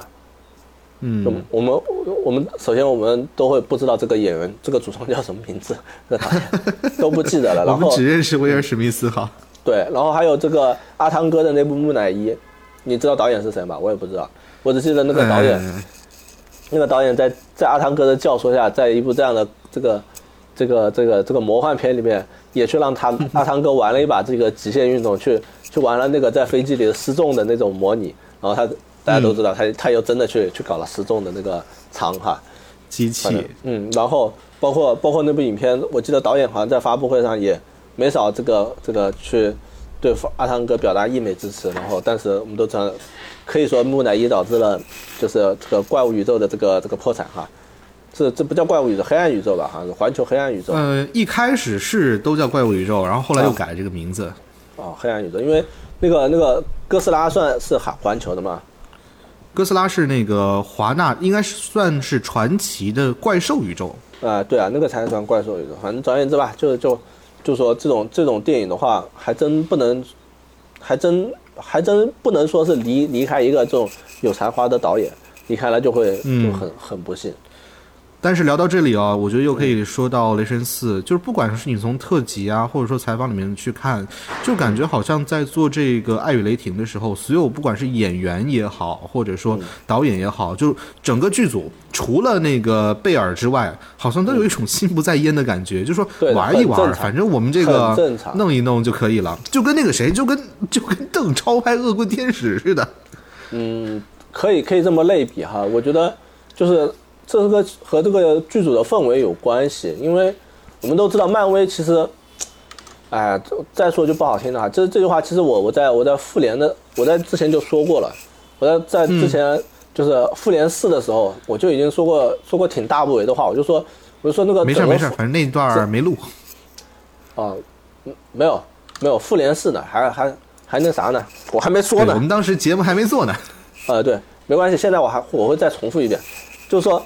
嗯，我们我们首先我们都会不知道这个演员这个主创叫什么名字，这个导演都不记得了。我 然后们只认识威尔史密斯哈。对，然后还有这个阿汤哥的那部《木乃伊》，你知道导演是谁吗？我也不知道，我只记得那个导演，哎那个导演在在阿汤哥的教唆下，在一部这样的这个这个这个这个魔幻片里面，也去让他 阿汤哥玩了一把这个极限运动，去去玩了那个在飞机里失重的那种模拟，然后他大家都知道，他他又真的去去搞了失重的那个舱哈，机器，嗯，然后包括包括那部影片，我记得导演好像在发布会上也没少这个这个去对阿汤哥表达溢美之词，然后但是我们都知道，可以说木乃伊导致了就是这个怪物宇宙的这个这个破产哈，这这不叫怪物宇宙，黑暗宇宙吧？好像是环球黑暗宇宙啊、呃，一开始是都叫怪物宇宙，然后后来又啊改这个名字。哦黑暗宇宙，因为那个那个哥斯拉算是环环球的嘛，哥斯拉是那个华纳，应该是算是传奇的怪兽宇宙。啊、对啊，那个才算怪兽宇宙。反正总而言之吧，就就就说这种这种电影的话，还真不能，还真还真不能说是离离开一个这种有才华的导演，离开了就会嗯就很、很不幸。但是聊到这里啊，我觉得又可以说到《雷神四》，就是不管是你从特辑啊，或者说采访里面去看，就感觉好像在做这个《爱与雷霆》的时候，所有不管是演员也好，或者说导演也好，就整个剧组除了那个贝尔之外，好像都有一种心不在焉的感觉，就说玩一玩，反正我们这个弄一弄就可以了，就跟那个谁，就跟就跟邓超拍《恶棍天使》似的。嗯，可以可以这么类比哈，我觉得就是这是个和这个剧组的氛围有关系，因为我们都知道漫威其实，哎，再说就不好听了哈，这这句话其实我我在我在复联的我在之前就说过了，我在在之前就是复联四的时候我就已经说过说过挺大不为的话，我就说我就说那个个没事没事，反正那段没录。啊，嗯没有没有复联四呢，还还还那啥呢，我还没说呢我，们当时节目还没做呢。呃，对，没关系，现在我还我会再重复一遍，就是说，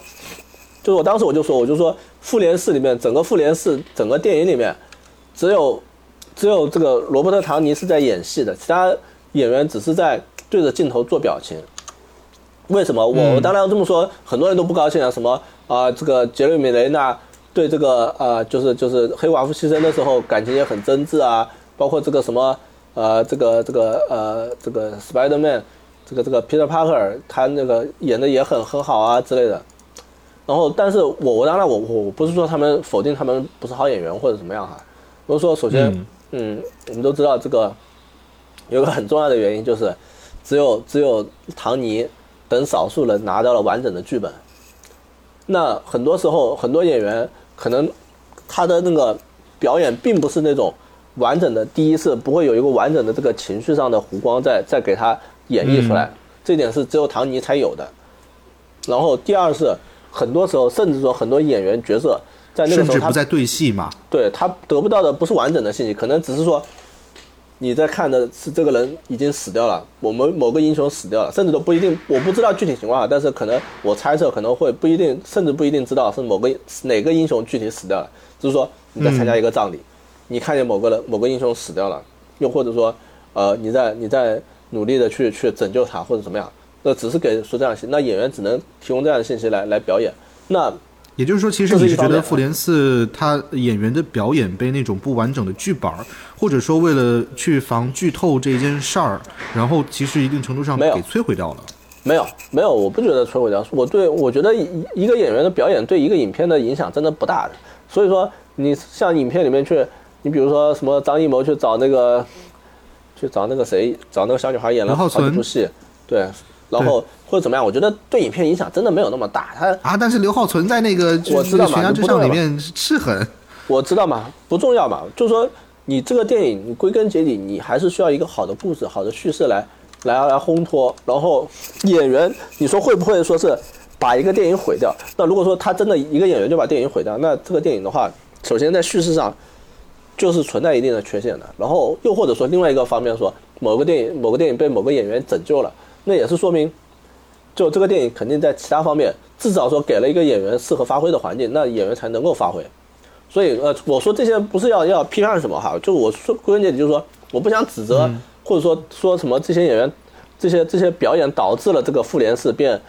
就是我当时我就说，我就说，复联四里面整个复联四整个电影里面，只有只有这个罗伯特唐尼是在演戏的，其他演员只是在对着镜头做表情。为什么？我我当然要这么说，很多人都不高兴啊，什么啊、这个杰瑞米雷纳对这个呃，就是就是黑寡妇牺牲的时候感情也很真挚啊，包括这个什么呃，这个这个呃，这个 Spider Man，这个这个 Peter Parker 他那个演的也很很好啊之类的。然后，但是我我当然我我我不是说他们否定他们不是好演员或者怎么样哈，我是说首先，嗯嗯，我们都知道这个有个很重要的原因就是，只有只有唐尼等少数人拿到了完整的剧本。那很多时候，很多演员可能他的那个表演并不是那种完整的，第一次不会有一个完整的这个情绪上的弧光在在给他演绎出来，这点是只有唐尼才有的。然后第二是很多时候，甚至说很多演员角色在那个时候他甚至不在对戏嘛。对他得不到的不是完整的信息，可能只是说你在看的是这个人已经死掉了，我们某个英雄死掉了，甚至都不一定，我不知道具体情况啊，但是可能我猜测可能会不一定，甚至不一定知道是某个哪个英雄具体死掉了，就是说你在参加一个葬礼，你看见某个人某个英雄死掉了，又或者说呃你在你在努力的去去拯救他或者怎么样，那只是给说这样的信息，那演员只能提供这样的信息来来表演，那。也就是说，其实你是觉得《复联四》他演员的表演被那种不完整的剧本，或者说为了去防剧透这件事儿，然后其实一定程度上给摧毁掉了。没有，没有，我不觉得摧毁掉。我对我觉得一一个演员的表演对一个影片的影响真的不大的。所以说，你像影片里面去，你比如说什么张艺谋去找那个，去找那个谁，找那个小女孩演了好几部戏，对。然后或者怎么样，我觉得对影片影响真的没有那么大。他啊，但是刘浩存在那个我知道嘛，之上里面是很，我知道嘛，不重要嘛。就是说，你这个电影，你归根结底，你还是需要一个好的故事、好的叙事来来来烘托。然后演员，你说会不会说是把一个电影毁掉？那如果说他真的一个演员就把电影毁掉，那这个电影的话，首先在叙事上就是存在一定的缺陷的。然后又或者说另外一个方面说，某个电影某个电影被某个演员拯救了。那也是说明，就这个电影肯定在其他方面，至少说给了一个演员适合发挥的环境，那演员才能够发挥。所以，呃，我说这些不是要要批判什么哈，就我说归根结底就是说，我不想指责或者说说什么这些演员，这些这些表演导致了这个复联四变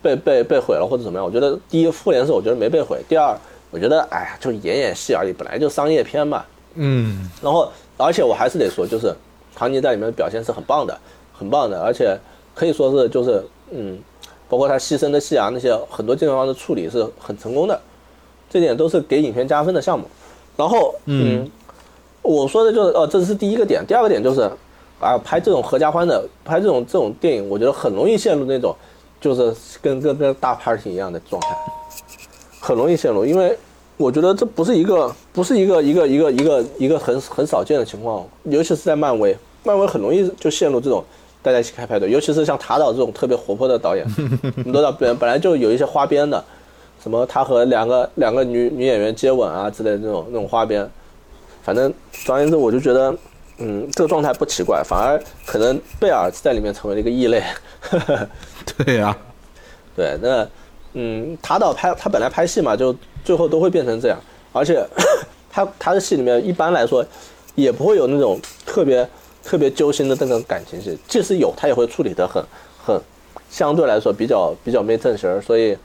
被被被毁了或者怎么样。我觉得第一复联四我觉得没被毁，第二我觉得哎呀就演演戏而已，本来就商业片嘛。嗯。然后，而且我还是得说，就是唐尼在里面的表现是很棒的，很棒的，而且。可以说是就是嗯，包括他牺牲的戏啊，那些很多镜头上的处理是很成功的，这点都是给影片加分的项目。然后嗯，我说的就是呃，这是第一个点，第二个点就是啊，拍这种合家欢的，拍这种这种电影，我觉得很容易陷入那种就是跟跟跟大 party 一样的状态，很容易陷入，因为我觉得这不是一个不是一个一个一个一个一个很很少见的情况，尤其是在漫威，漫威很容易就陷入这种。大家一起开派对，尤其是像塔导这种特别活泼的导演，你们都知道，本本来就有一些花边的，什么他和两个两个女女演员接吻啊之类的那种那种花边，反正总而言之，我就觉得，嗯，这个状态不奇怪，反而可能贝尔在里面成为了一个异类。对呀，对，那嗯，塔导拍他本来拍戏嘛，就最后都会变成这样，而且 他他的戏里面一般来说也不会有那种特别。特别揪心的那种感情戏，即使有，他也会处理得很很，相对来说比较比较没正形儿，所以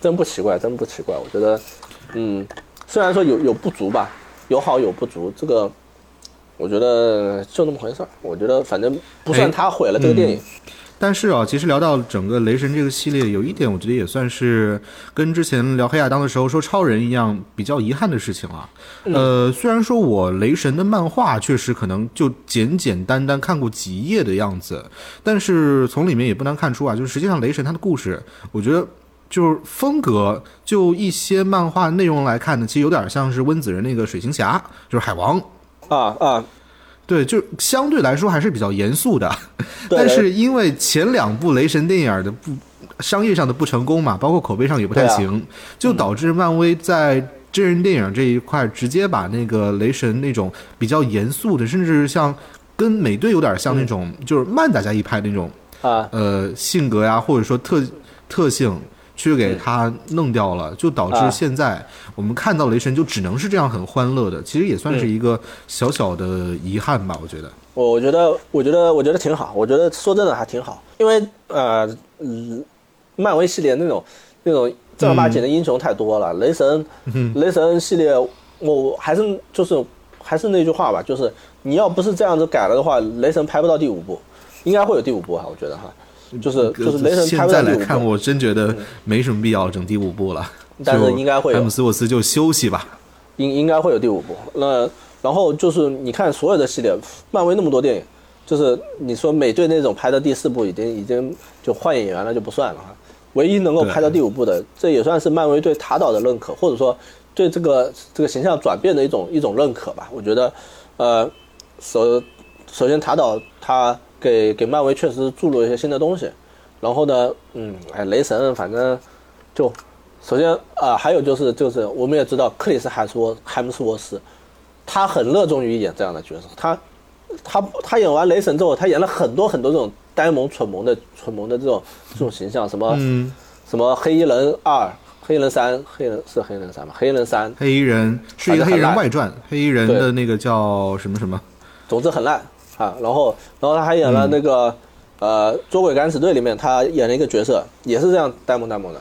真不奇怪，真不奇怪。我觉得，嗯，虽然说有有不足吧，有好有不足，这个我觉得就那么回事儿。我觉得反正不算他毁了这个电影。但是啊，其实聊到整个雷神这个系列，有一点我觉得也算是跟之前聊黑亚当的时候说超人一样比较遗憾的事情了。呃，虽然说我雷神的漫画确实可能就简简单单看过几页的样子，但是从里面也不难看出啊，就是实际上雷神他的故事，我觉得就是风格，就一些漫画内容来看呢，其实有点像是温子仁那个水行侠，就是海王啊啊。对，就相对来说还是比较严肃的，但是因为前两部雷神电影的不商业上的不成功嘛，包括口碑上也不太行，就导致漫威在真人电影这一块直接把那个雷神那种比较严肃的，甚至像跟美队有点像那种，就是慢大家一拍那种啊。呃性格呀，或者说特特性。去给他弄掉了，就导致现在我们看到雷神就只能是这样很欢乐的，其实也算是一个小小的遗憾吧，我觉得。我我觉得我觉得我觉得挺好，我觉得说真的还挺好，因为呃，漫威系列那种那种正儿八经的英雄太多了，雷神雷神系列，我还是就是还是那句话吧，就是你要不是这样子改了的话，雷神拍不到第五部，应该会有第五部哈，我觉得哈。就是就是雷神现在来看，我真觉得没什么必要整第五部了。但是应该会，詹姆斯沃斯就休息吧。应应该会有第五部。那然后就是你看所有的系列，漫威那么多电影，就是你说美队那种拍到第四部已经已经就换演员了就不算了哈。唯一能够拍到第五部的，这也算是漫威对塔导的认可，或者说对这个这个形象转变的一种一种认可吧。我觉得，呃，首首先塔导他。给给漫威确实注入了一些新的东西，然后呢，嗯，哎，雷神反正就首先啊、还有就是就是我们也知道克里斯海斯沃海姆斯沃斯，他很热衷于演这样的角色，他他他演完雷神之后，他演了很多很多这种呆萌蠢萌的蠢萌的这种这种形象，什么、嗯，什么黑衣人二、黑衣人三、黑人是黑人三吗？黑衣人三，黑衣人是一个黑人外传，黑衣人的那个叫什么什么，总之很烂啊。然后，然后他还演了那个、呃《捉鬼敢死队》里面，他演了一个角色，也是这样呆萌呆萌的，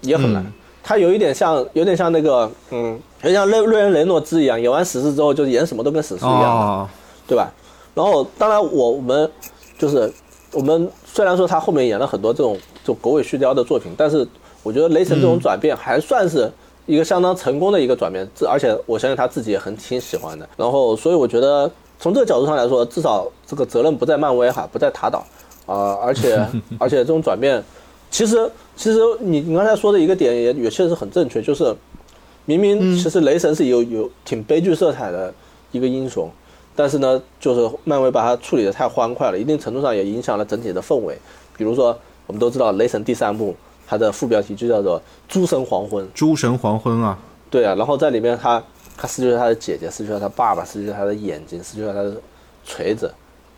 也很难。嗯他有一点像，有点像那个，嗯，有点像瑞瑞恩雷诺兹一样，演完死侍之后就演什么都跟死侍一样的。哦，对吧？然后当然我我们就是我们虽然说他后面演了很多这种就狗尾续貂的作品，但是我觉得雷神这种转变还算是一个相当成功的一个转变，这而且我相信他自己也很挺喜欢的。然后所以我觉得从这个角度上来说，至少这个责任不在漫威哈，不在塔岛啊、而且 而且这种转变，其实其实你你刚才说的一个点也也确实很正确，就是明明其实雷神是有有挺悲剧色彩的一个英雄，但是呢，就是漫威把它处理的太欢快了，一定程度上也影响了整体的氛围。比如说，我们都知道雷神第三部它的副标题就叫做《诸神黄昏》，诸神黄昏啊，对啊，然后在里面他他失去了他的姐姐，失去了他爸爸，失去了他的眼睛，失去了他的锤子，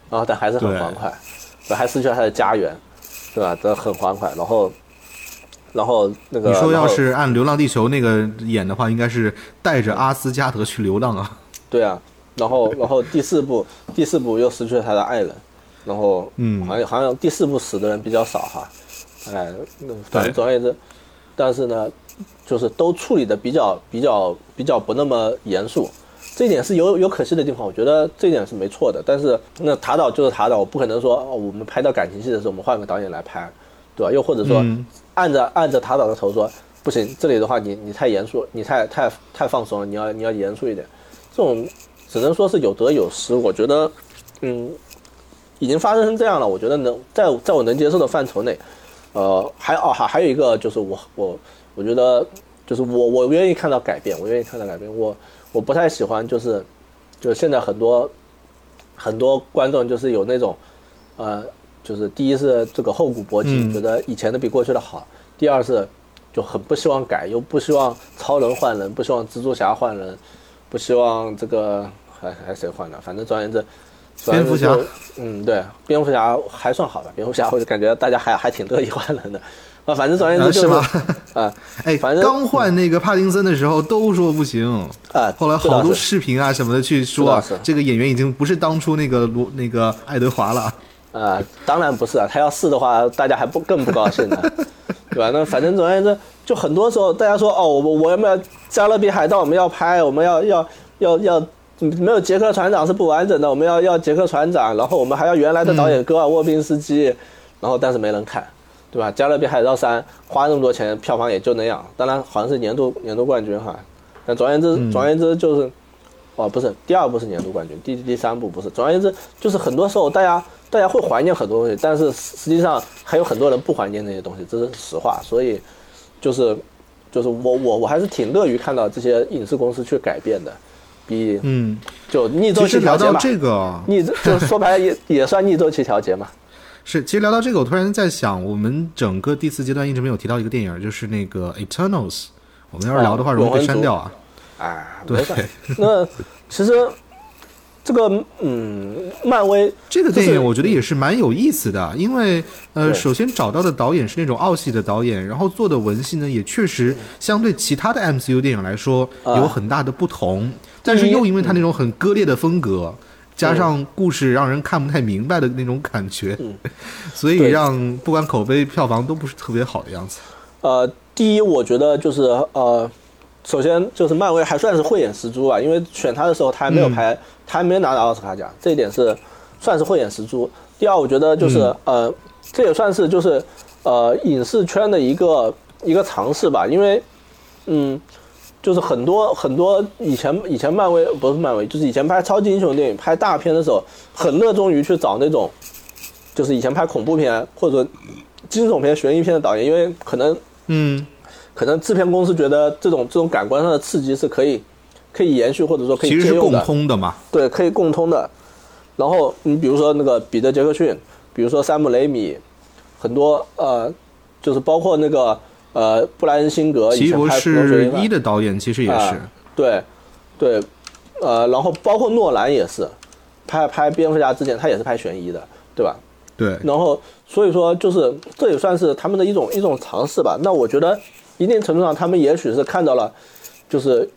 然后但还是很欢快，还失去了他的家园，对吧？这很欢快，然后。然后那个，你说要是按《流浪地球》那个演的话，应该是带着阿斯加德去流浪啊。对啊，然后然后第四部第四部又失去了他的爱人，然后嗯好像好像第四部死的人比较少哈，哎，那反正总而言之，但是呢，就是都处理的比较比较比较不那么严肃，这一点是有有可惜的地方，我觉得这一点是没错的。但是那塔导就是塔导，我不可能说哦，我们拍到感情戏的时候，我们换个导演来拍，对吧？又或者说嗯按着按着塔导的头说，不行，这里的话你你太严肃，你太太太放松了，你要你要严肃一点。这种只能说是有得有失。我觉得，嗯，已经发生成这样了，我觉得能在在我能接受的范畴内，呃，还哦还还有一个就是我我我觉得就是我我愿意看到改变，我愿意看到改变。我我不太喜欢就是就是现在很多很多观众就是有那种呃，就是第一是这个厚古薄今，嗯。觉得以前的比过去的好；第二是就很不希望改，又不希望超人换人，不希望蜘蛛侠换人，不希望这个还还谁换的，反正总而言之，蝙蝠侠，嗯，对，蝙蝠侠还算好吧，蝙蝠侠我就感觉大家还还挺乐意换人的，啊，反正总而言之就是啊 啊哎，反正刚换那个帕丁森的时候都说不行，啊，后来好多视频啊什么的去说啊这个演员已经不是当初那个罗那个爱德华了。啊，当然不是啊，他要是的话，大家还不更不高兴呢，对吧？那反正总而言之，就很多时候大家说哦，我我们要加勒比海盗，我们要拍，我们要要要要，没有杰克船长是不完整的，我们要要杰克船长，然后我们还要原来的导演戈尔沃宾斯基，然后但是没人看，对吧？加勒比海盗三花那么多钱，票房也就那样，当然好像是年度年度冠军哈，但总而言之，总而言之就是。哦，不是，第二部是年度冠军，第第三部不是。总而言之，就是很多时候大家大家会怀念很多东西，但是实际上还有很多人不怀念那些东西，这是实话。所以，就是就是我我我还是挺乐于看到这些影视公司去改变的，比嗯，就逆周期调节嘛，这个，逆 就说白了也也算逆周期调节嘛。是，其实聊到这个，我突然在想，我们整个第四阶段一直没有提到一个电影，就是那个《Eternals》。我们要是聊的话，哦容易被删掉啊。哎，对。那其实这个嗯，漫威 这个电影我觉得也是蛮有意思的，因为呃，首先找到的导演是那种澳系的导演，然后做的文戏呢也确实相对其他的 MCU 电影来说啊有很大的不同，但是又因为他那种很割裂的风格。加上故事让人看不太明白的那种感觉，嗯 所以让不管口碑、票房都不是特别好的样子。呃，第一，我觉得就是呃，首先就是漫威还算是慧眼识珠啊，因为选他的时候他还没有拍，他还没拿到奥斯卡奖，这一点是算是慧眼识珠。第二，我觉得就是、呃，这也算是就是呃影视圈的一个一个尝试吧，因为嗯。就是很多很多以前以前漫威不是漫威，就是以前拍超级英雄电影、拍大片的时候，很热衷于去找那种，就是以前拍恐怖片或者惊悚片、悬疑片的导演，因为可能嗯，可能制片公司觉得这种这种感官上的刺激是可以可以延续或者说可以其实是共通的嘛。对，可以共通的。然后你比如说那个彼得·杰克逊，比如说山姆·雷米很多呃，就是包括那个呃布莱恩辛格以奇异博前拍《普通学士一的导演其实也是啊，对，对，呃，然后包括诺兰也是，拍拍蝙蝠侠之前他也是拍悬疑的，对吧？对，然后所以说就是这也算是他们的一种一种尝试吧。那我觉得一定程度上他们也许是看到了，就是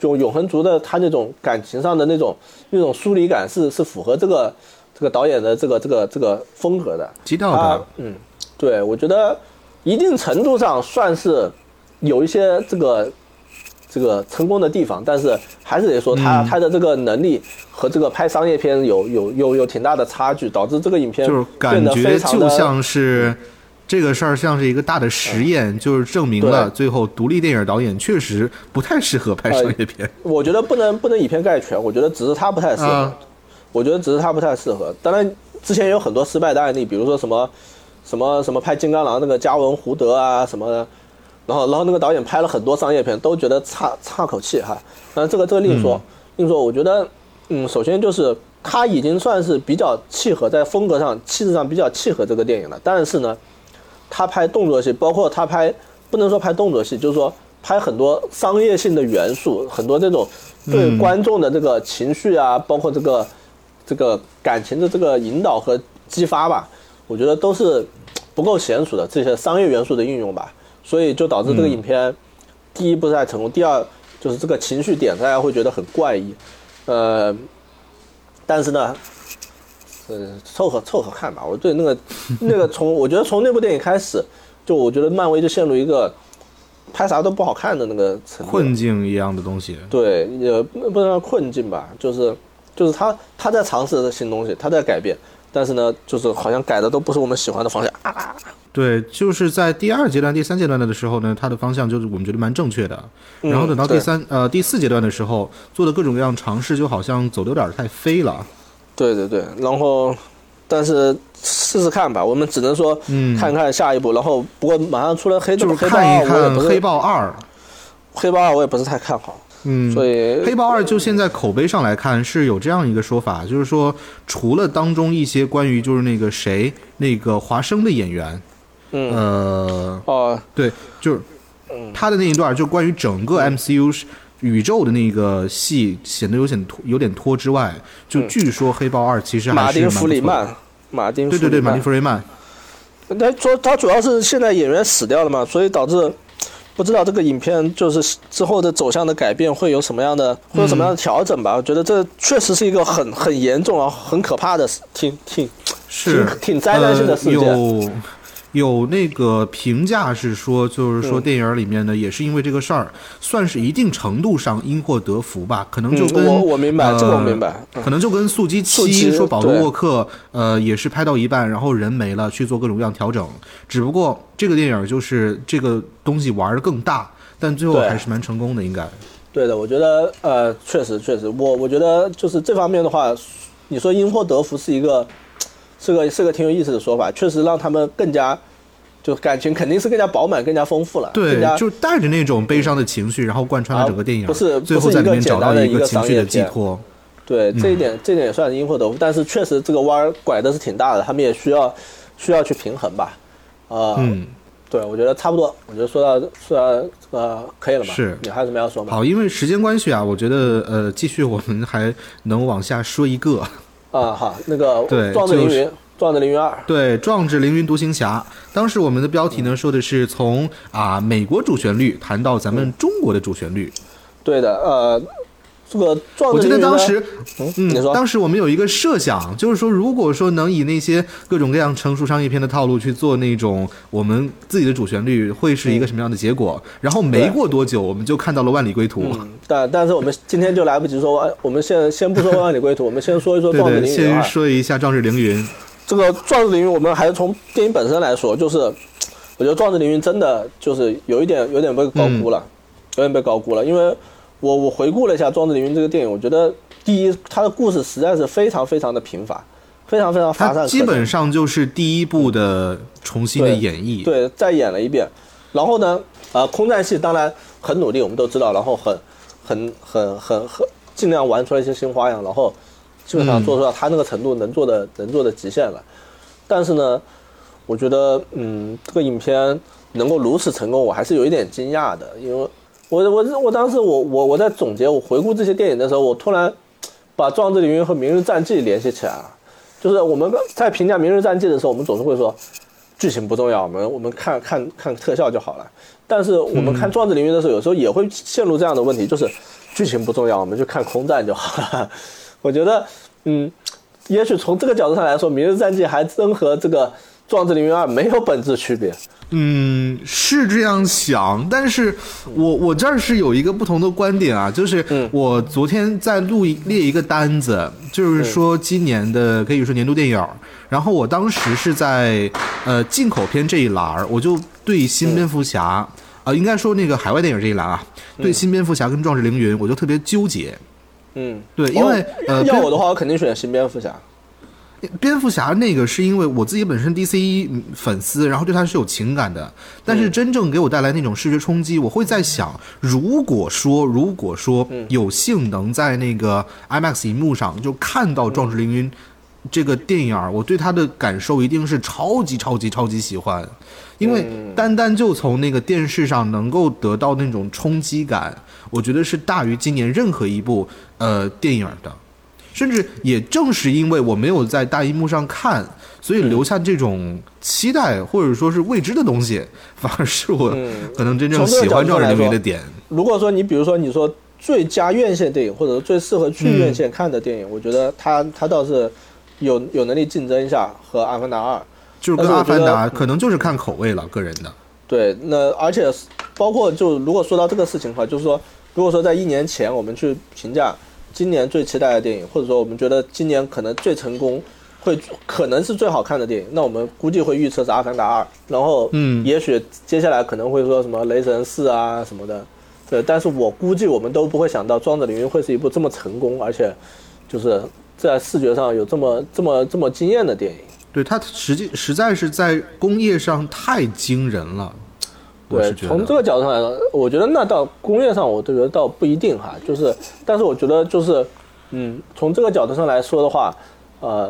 就永恒族的他那种感情上的那种那种疏离感是是符合这个这个导演的这个这个这个风格的。基调他的，嗯，对，我觉得一定程度上算是有一些这个这个成功的地方，但是还是得说他、嗯他的这个能力和这个拍商业片有有有有挺大的差距，导致这个影片就是感觉就像是这个事儿像是一个大的实验，就是证明了最后独立电影导演确实不太适合拍商业片。我觉得不能不能以偏概全，我觉得只是他不太适合，啊我觉得只是他不太适合。当然，之前也有很多失败的案例，比如说什么什么什么拍金刚狼那个加文胡德啊什么的，然后然后那个导演拍了很多商业片，都觉得差差口气哈。但这个这个另说，另说，我觉得嗯，首先就是他已经算是比较契合在风格上、气质上比较契合这个电影了，但是呢，他拍动作戏，包括他拍不能说拍动作戏，就是说拍很多商业性的元素，很多这种对嗯观众的这个情绪啊，包括这个这个感情的这个引导和激发吧，我觉得都是不够娴熟的这些商业元素的运用吧，所以就导致这个影片第一不太成功，第二就是这个情绪点大家会觉得很怪异，呃，但是呢。呃，凑合凑合看吧。我对那个 那个从我觉得从那部电影开始，就我觉得漫威就陷入一个拍啥都不好看的那个。困境一样的东西，对，也不不能说困境吧，就是就是他他在尝试新东西，他在改变，但是呢，就是好像改的都不是我们喜欢的方向啊。对，就是在第二阶段、第三阶段的时候呢，它的方向就是我们觉得蛮正确的。嗯然后等到第对三、呃第四阶段的时候，做的各种各样尝试，就好像走的有点太飞了。对对对，然后但是试试看吧，我们只能说嗯，看看下一步。然后不过马上出来黑就是黑豹，看一看《黑豹二》。黑豹二我也不是太看好，嗯，所以黑豹二就现在口碑上来看是有这样一个说法，就是说除了当中一些关于就是那个谁那个华生的演员，嗯。呃，哦。对，就是嗯他的那一段，就关于整个 MCU 是宇宙的那个戏显得有点拖有点拖之外，就嗯。据说黑豹二其实还马丁·。弗里曼，马丁·对对对，马丁·弗里曼，他说他主要是现在演员死掉了嘛，所以导致不知道这个影片就是之后的走向的改变会有什么样的，会有什么样的调整吧？我觉得这确实是一个很很严重啊、很可怕的事，挺挺是挺挺灾难性的事件。呃、有有那个评价是说，就是说嗯电影里面呢，也是因为这个事儿，算是一定程度上因祸得福吧，可能就跟、嗯我我明白呃这个我明白嗯。可能就跟速激速七说保罗沃克呃也是拍到一半，然后人没了，去做各种各样调整，只不过这个电影就是这个东西玩的更大，但最后还是蛮成功的，应该。对的，我觉得呃，确实确实，我我觉得就是这方面的话，你说因祸得福是一个是个是个挺有意思的说法，确实让他们更加就感情肯定是更加饱满、更加丰富了，对，就带着那种悲伤的情绪，然后贯穿了啊整个电影，不是最后在里面找到简单的一个情绪的寄托。对嗯这一点，这一点也算是因祸得福，但是确实这个弯儿拐的是挺大的，他们也需要需要去平衡吧。呃，嗯，对，我觉得差不多，我觉得说到说到呃可以了吧？是你还有什么要说吗？好，因为时间关系啊，我觉得呃，继续我们还能往下说一个，啊，好，那个对壮志凌就是云，壮志凌云二，对，《壮志凌云独行侠》。当时我们的标题呢说的是从啊美国主旋律谈到咱们中国的主旋律。对的，呃，这个壮我记志凌云呢得当时，嗯，嗯你，说，当时我们有一个设想，就是说，如果说能以那些各种各样成熟商业片的套路去做那种我们自己的主旋律，会是一个什么样的结果？然后没过多久，我们就看到了《万里归途》。嗯，但但是我们今天就来不及说，呃我们先先不说万里归途，我们先说一说壮志凌云先。说一下《壮志凌云》。这个壮志凌云，我们还是从电影本身来说，就是我觉得壮志凌云真的就是有一点有点被高估了，有点被高估了。因为我我回顾了一下壮志凌云这个电影，我觉得第一，它的故事实在是非常非常的贫乏，非常非常乏善基本上就是第一部的重新的演绎。对，再演了一遍。然后呢，呃，空战戏当然很努力，我们都知道，然后很很很很很尽量玩出来一些新花样，然后基本上嗯做出到他那个程度能做的能做的极限了。但是呢，我觉得嗯，这个影片能够如此成功，我还是有一点惊讶的，因为我我我当时我我我在总结我回顾这些电影的时候，我突然把《壮志凌云》和《明日战记》联系起来了。就是我们在评价《明日战记》的时候，我们总是会说剧情不重要，我们我们看看看特效就好了。但是我们看《壮志凌云》的时候，有时候也会陷入这样的问题，就是剧情不重要，我们就看空战就好了。我觉得，嗯，也许从这个角度上来说，《明日战记》还真和这个《壮志凌云二》没有本质区别。嗯，是这样想，但是我我这儿是有一个不同的观点啊，就是我昨天在录一列一个单子，就是说今年的可以说年度电影，然后我当时是在呃进口片这一栏儿，我就对新蝙蝠侠啊，应该说那个海外电影这一栏啊，对新蝙蝠侠跟壮志凌云，我就特别纠结。嗯，对，因为呃，要我的话，我肯定选新蝙蝠侠。蝙蝠侠那个是因为我自己本身 DC 粉丝，然后对他是有情感的。但是真正给我带来那种视觉冲击，我会在想，如果说如果说有幸能在那个 IMAX 荧幕上就看到《壮志凌云》这个电影，我对他的感受一定是超级超级超级喜欢，因为单单就从那个电视上能够得到那种冲击感，我觉得是大于今年任何一部呃电影的。甚至也正是因为我没有在大荧幕上看，所以留下这种期待或者说是未知的东西，反而是我可能真正喜欢《壮志凌云》的点。如果说你比如说你说最佳院线电影，或者最适合去院线看的电影，我觉得他他倒是有有能力竞争一下和《阿凡达二》，就是跟《阿凡达》可能就是看口味了，个人的。对，那而且包括就如果说到这个事情的话，就是说如果说在一年前我们去评价。今年最期待的电影，或者说我们觉得今年可能最成功，会可能是最好看的电影，那我们估计会预测是《阿凡达二》，然后，嗯，也许接下来可能会说什么《雷神四》啊什么的，对，但是我估计我们都不会想到《庄子凌云》会是一部这么成功，而且就是在视觉上有这么这么这么惊艳的电影。对，它实际实在是在工业上太惊人了。对，从这个角度上来说，我觉得那到工业上，我都觉得倒不一定哈。就是，但是我觉得就是，嗯，从这个角度上来说的话，呃，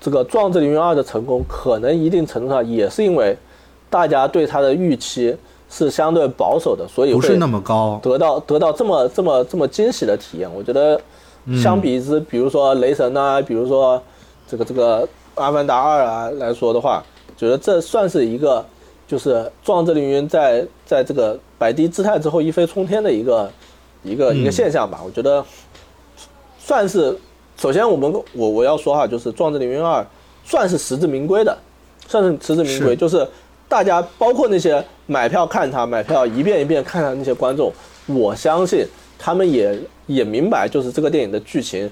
这个《壮志凌云二》的成功，可能一定程度上也是因为大家对它的预期是相对保守的，所以不是那么高，得到得到这么这么这么惊喜的体验。我觉得，相比之，比如说《雷神》啊，比如说这个这个《阿凡达二》啊来说的话，觉得这算是一个。就是《壮志凌云》在在这个摆低姿态之后一飞冲天的一个一个一个现象吧，我觉得算是首先我们我我要说哈，就是《壮志凌云二》算是实至名归的，算是实至名归，就是大家包括那些买票看他、买票一遍一遍看他那些观众，我相信他们也也明白，就是这个电影的剧情。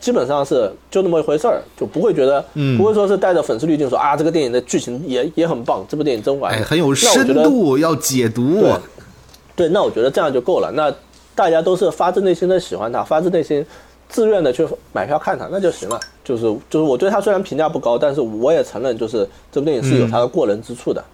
基本上是就那么一回事儿，就不会觉得，不会说是带着粉丝滤镜说啊，这个电影的剧情也也很棒，这部电影真完，很有深度，要解读。对，那我觉得这样就够了。那大家都是发自内心的喜欢他，发自内心自愿的去买票看他，那就行了。就是就是我对他虽然评价不高，但是我也承认，就是这部电影是有它的过人之处的。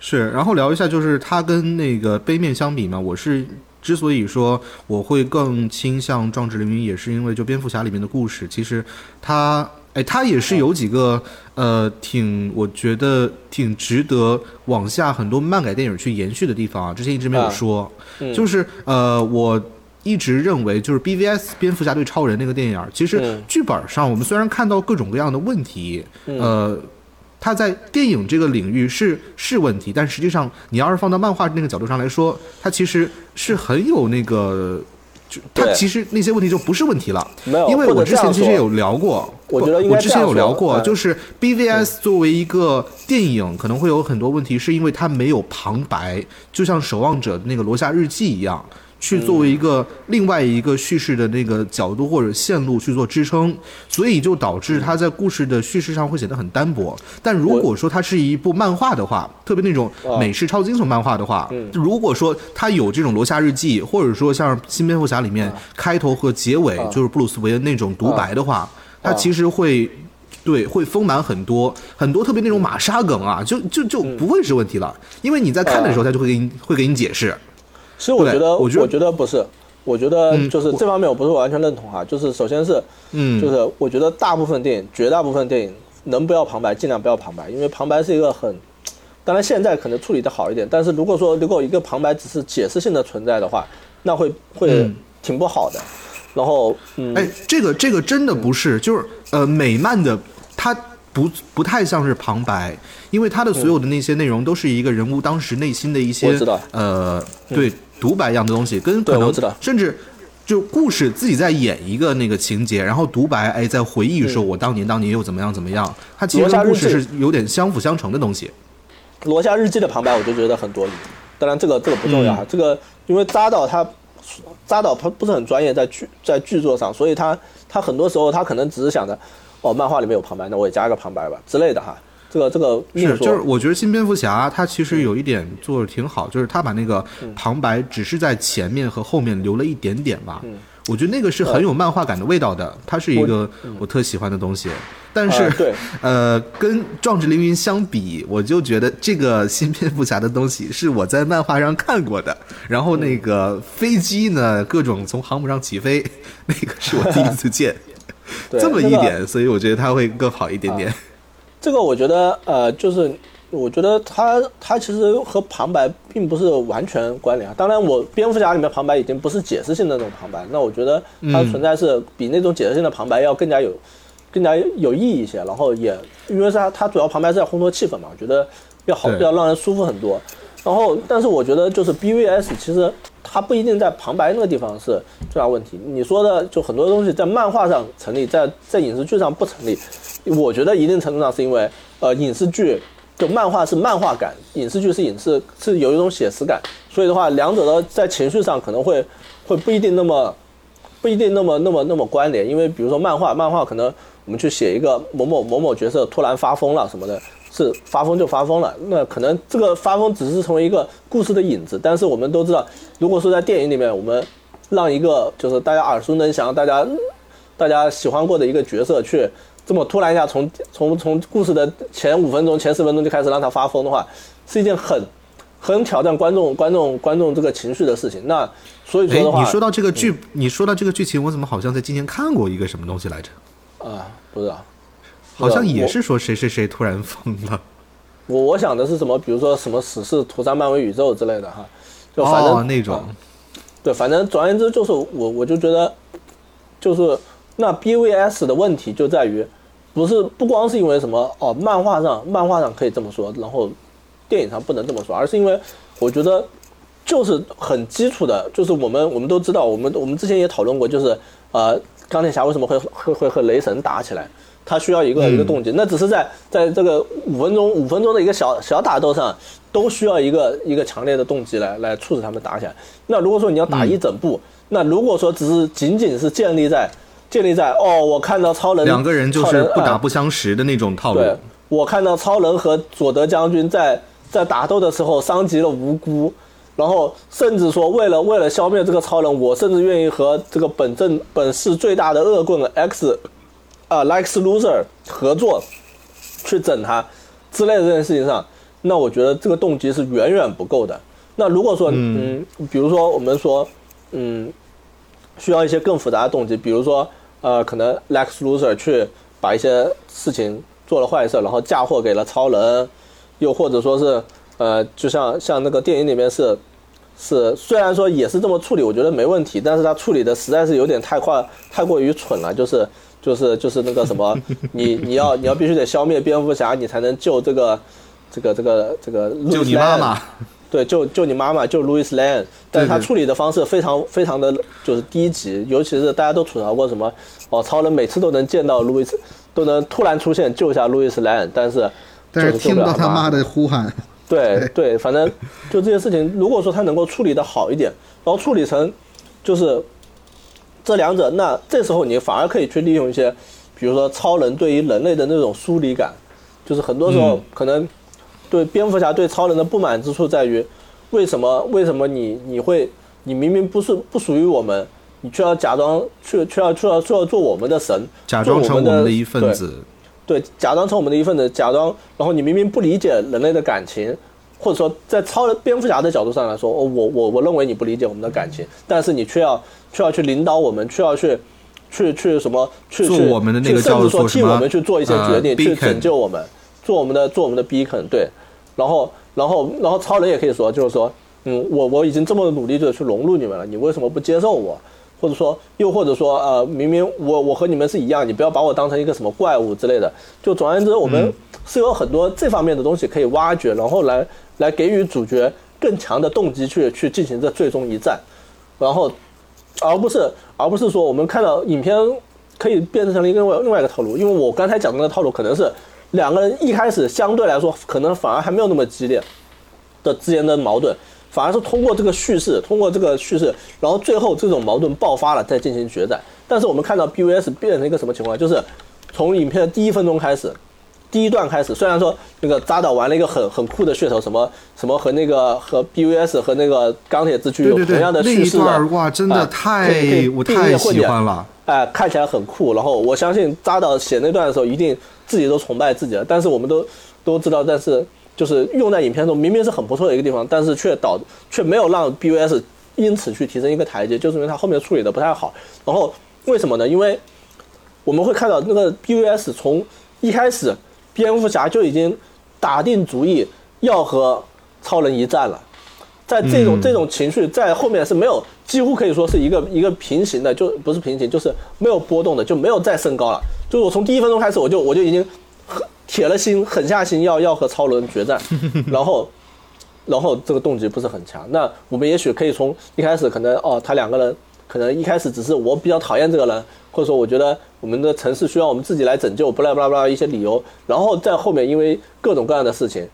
是，然后聊一下，就是它跟那个《杯面》相比嘛，我是。之所以说我会更倾向《壮志凌云》，也是因为就蝙蝠侠里面的故事，其实它，哎，它也是有几个呃，挺我觉得挺值得往下很多漫改电影去延续的地方啊。之前一直没有说，就是呃，我一直认为就是 BVS 蝙蝠侠对超人那个电影，其实剧本上我们虽然看到各种各样的问题，呃。它在电影这个领域是是问题，但实际上你要是放到漫画那个角度上来说，它其实是很有那个，就它其实那些问题就不是问题了。没有，因为我之前其实有聊过，我觉得我之前有聊过，就是 BVS 作为一个电影可能会有很多问题，是因为它没有旁白，就像《守望者》那个罗夏日记一样。去作为一个另外一个叙事的那个角度或者线路去做支撑，所以就导致它在故事的叙事上会显得很单薄。但如果说它是一部漫画的话，特别那种美式超惊悚漫画的话，如果说它有这种罗夏日记，或者说像新蝙蝠侠里面开头和结尾就是布鲁斯韦恩那种独白的话，它其实会对会丰满很多很多特别那种马杀梗啊，就就就不会是问题了，因为你在看的时候，他就会给你会给你解释。其实我觉得，我觉得不是，我觉得就是这方面我不是完全认同哈。就是首先是，嗯，就是我觉得大部分电影，绝大部分电影能不要旁白尽量不要旁白，因为旁白是一个很，当然现在可能处理的好一点，但是如果说如果一个旁白只是解释性的存在的话，那会会嗯。挺不好的。然后，嗯，哎，这个这个真的不是，就是呃，美漫的它不不太像是旁白，因为它的所有的那些内容都是一个人物当时内心的一些我知道。呃对独白一样的东西，跟可能甚至。就故事自己在演一个那个情节，然后独白，哎，在回忆说，我当年当年又怎么样怎么样。它其实跟故事是有点相辅相成的东西。罗夏日记的旁白我就觉得很多余。当然这个这个不重嗯要哈，这个因为扎导他扎导他不是很专业在剧在剧作上，所以他他很多时候他可能只是想着，哦，漫画里面有旁白，那我也加个旁白吧之类的哈。这个这个是，就是，我觉得新蝙蝠侠他其实有一点做的挺好，就是他把那个嗯旁白只是在前面和后面留了一点点吧。我觉得那个是很有漫画感的味道的，它是一个我特喜欢的东西。但是 呃，跟《壮志凌云》相比，我就觉得这个新蝙蝠侠的东西是我在漫画上看过的。然后那个飞机呢，各种从航母上起飞，那个是我第一次见。这么一点，所以我觉得它会更好一点点。这个我觉得呃，就是我觉得他他其实和旁白并不是完全关联啊。当然，我蝙蝠侠里面旁白已经不是解释性的那种旁白，那我觉得它的存在是比那种解释性的旁白要更加有更加有意义一些。然后也因为是它它主要旁白是在烘托气氛嘛，我觉得要好要让人舒服很多。然后，但是我觉得就是 BVS 其实它不一定在旁白那个地方是最大问题。你说的就很多东西在漫画上成立，在在影视剧上不成立。我觉得一定程度上是因为呃影视剧就漫画是漫画感，影视剧是影视是有一种写实感，所以的话两者的在情绪上可能会会不一定那么不一定那么那么那么关联。因为比如说漫画，漫画可能我们去写一个某某某某角色突然发疯了什么的，是发疯就发疯了，那可能这个发疯只是成为一个故事的影子，但是我们都知道，如果说在电影里面，我们让一个就是大家耳熟能详、大家大家喜欢过的一个角色去这么突然一下从从从故事的前五分钟、前十分钟就开始让他发疯的话，是一件很很挑战观众观众观众这个情绪的事情。那所以说哎，的话，你说到这个剧，你说到这个剧情，我怎么好像在今年看过一个什么东西来着？啊，不知道，好像也是说谁谁谁突然疯了。我我想的是什么？比如说什么死侍屠杀漫威宇宙之类的哈，就反正、哦，那种啊对，反正总而言之就是我我就觉得，就是那 BVS 的问题就在于，不是不光是因为什么哦，漫画上漫画上可以这么说，然后电影上不能这么说，而是因为我觉得就是很基础的，就是我们我们都知道，我们我们之前也讨论过，就是呃钢铁侠为什么会会会和雷神打起来，他需要一个一个动机，那只是在在这个五分钟五分钟的一个小小打斗上，都需要一个一个强烈的动机来来促使他们打起来。那如果说你要打一整部，那如果说只是仅仅是建立在建立在哦，我看到超人两个人就是不打不相识的那种套路对。，我看到超人和佐德将军在在打斗的时候伤及了无辜，然后甚至说为了为了消灭这个超人，我甚至愿意和这个本镇本市最大的恶棍 X 啊、Lex Luthor 合作去整他之类的这件事情上，那我觉得这个动机是远远不够的。那如果说嗯比如说我们说嗯需要一些更复杂的动机，比如说呃，可能 Lex Luthor 去把一些事情做了坏事，然后嫁祸给了超人，又或者说是呃，就像像那个电影里面是是，虽然说也是这么处理，我觉得没问题，但是他处理的实在是有点太快，太过于蠢了，就是就是就是那个什么，你你要你要必须得消灭蝙蝠侠，你才能救这个这个这个这个就 Lois 你妈妈，对，救救你妈妈，救 Louis Lane，但是他处理的方式非常非常的就是低级，尤其是大家都吐槽过什么哦，超人每次都能见到 Louis，都能突然出现救一下 Louis Lane，但是但是听不到他妈的呼喊，对对，反正就这些事情，如果说他能够处理的好一点，然后处理成就是这两者，那这时候你反而可以去利用一些，比如说超人对于人类的那种疏离感，就是很多时候嗯可能对蝙蝠侠对超人的不满之处在于，为什么为什么你你会你明明不是不属于我们，你却要假装却却要却要却要做我们的神，假装成我们我们的一份子。对，假装成我们的一份子，假装，然后你明明不理解人类的感情，或者说在超人蝙蝠侠的角度上来说，哦，我我我认为你不理解我们的感情，但是你却要却要去领导我们，却要去去去什么去做我们的那个去甚至说替我们去做一些决定，呃去拯救我们，做我们的做我们的 beacon，对，然后然后然后超人也可以说，就是说，嗯，我我已经这么努力的去融入你们了，你为什么不接受我？或者说，又或者说，呃，明明我我和你们是一样，你不要把我当成一个什么怪物之类的。就总而言之，我们是有很多这方面的东西可以挖掘，然后来来给予主角更强的动机去去进行这最终一战，然后而不是而不是说我们看到影片可以变成了一个另外另外一个套路，因为我刚才讲的那个套路可能是两个人一开始相对来说可能反而还没有那么激烈的之间的矛盾，反而是通过这个叙事，通过这个叙事，然后最后这种矛盾爆发了再进行决战。但是我们看到 BVS 变成一个什么情况，就是从影片的第一分钟开始。第一段开始，虽然说那个扎导玩了一个很很酷的噱头，什么什么和那个和 BVS 和那个钢铁之躯有同样的，叙事哇，真的啊太太喜欢了。哎，看起来很酷。然后我相信扎导写那段的时候，一定自己都崇拜自己了。但是我们都都知道，但是就是用在影片中，明明是很不错的一个地方，但是却导却没有让 BVS 因此去提升一个台阶，就是因为他后面处理的不太好。然后为什么呢？因为我们会看到那个 BVS 从一开始，蝙蝠侠就已经打定主意要和超人一战了。在这种、嗯这种情绪在后面是没有，几乎可以说是一个一个平行的，就不是平行，就是没有波动的，就没有再升高了。就是我从第一分钟开始，我就我就已经狠铁了心，狠下心要要和超人决战，然后然后这个动机不是很强。那我们也许可以从一开始可能哦，他两个人可能一开始只是我比较讨厌这个人，或者说我觉得我们的城市需要我们自己来拯救，不啦不啦不啦一些理由，然后在后面因为各种各样的事情，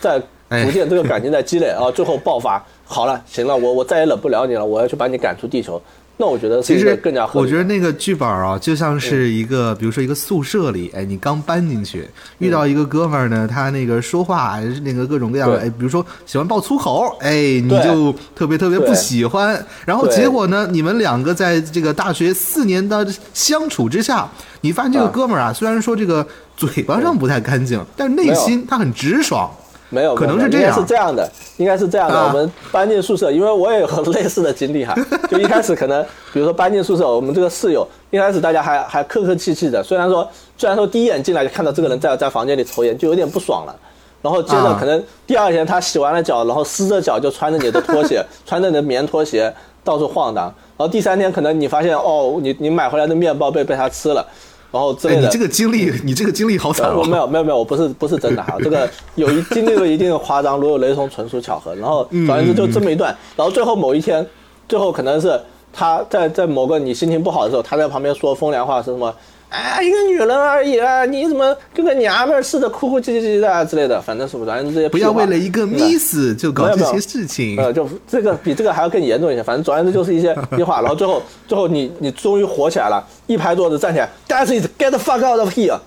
在逐渐这个感情在积累啊，最后爆发。好了，行了，我我再也忍不了你了，我要去把你赶出地球。那我觉得其实更加合理。我觉得那个剧本啊，就像是一个，比如说一个宿舍里，哎，你刚搬进去，遇到一个哥们儿呢，他那个说话那个各种各样的，哎，比如说喜欢爆粗口，哎，你就特别特别不喜欢。然后结果呢，你们两个在这个大学四年的相处之下，你发现这个啊哥们儿啊，虽然说这个嘴巴上不太干净，但是内心他很直爽。没有，可能没有应该是这样是这样的，应该是这样的。啊我们搬进宿舍，因为我也有类似的经历哈。就一开始可能，比如说搬进宿舍，我们这个室友一开始大家还还客客气气的，虽然说虽然说第一眼进来就看到这个人在在房间里抽烟，就有点不爽了。然后接着啊可能第二天他洗完了脚，然后湿着脚就穿着你的拖鞋，穿着你的棉拖鞋到处晃荡。然后第三天可能你发现哦，你你买回来的面包被被他吃了，然后之哎，类的。你这个经历，你这个经历好惨我没哦。有没有没有，我不是不是真的哈，这个有一经历了一定的夸张，如有雷同，纯属巧合。然后嗯总而言之就这么一段，然后最后某一天，最后可能是他在在某个你心情不好的时候，他在旁边说风凉话，是什么？哎，一个女人而已啊，你怎么跟个娘们儿似的，哭哭唧唧的啊之类的，反正是不是？反正这些不要为了一个嗯 miss 就搞这些事情。呃，就这个比这个还要更严重一些。反正总而言之就是一些 一些话，然后最后最后你你终于火起来了，一拍桌子站起来 is get the fuck out of here，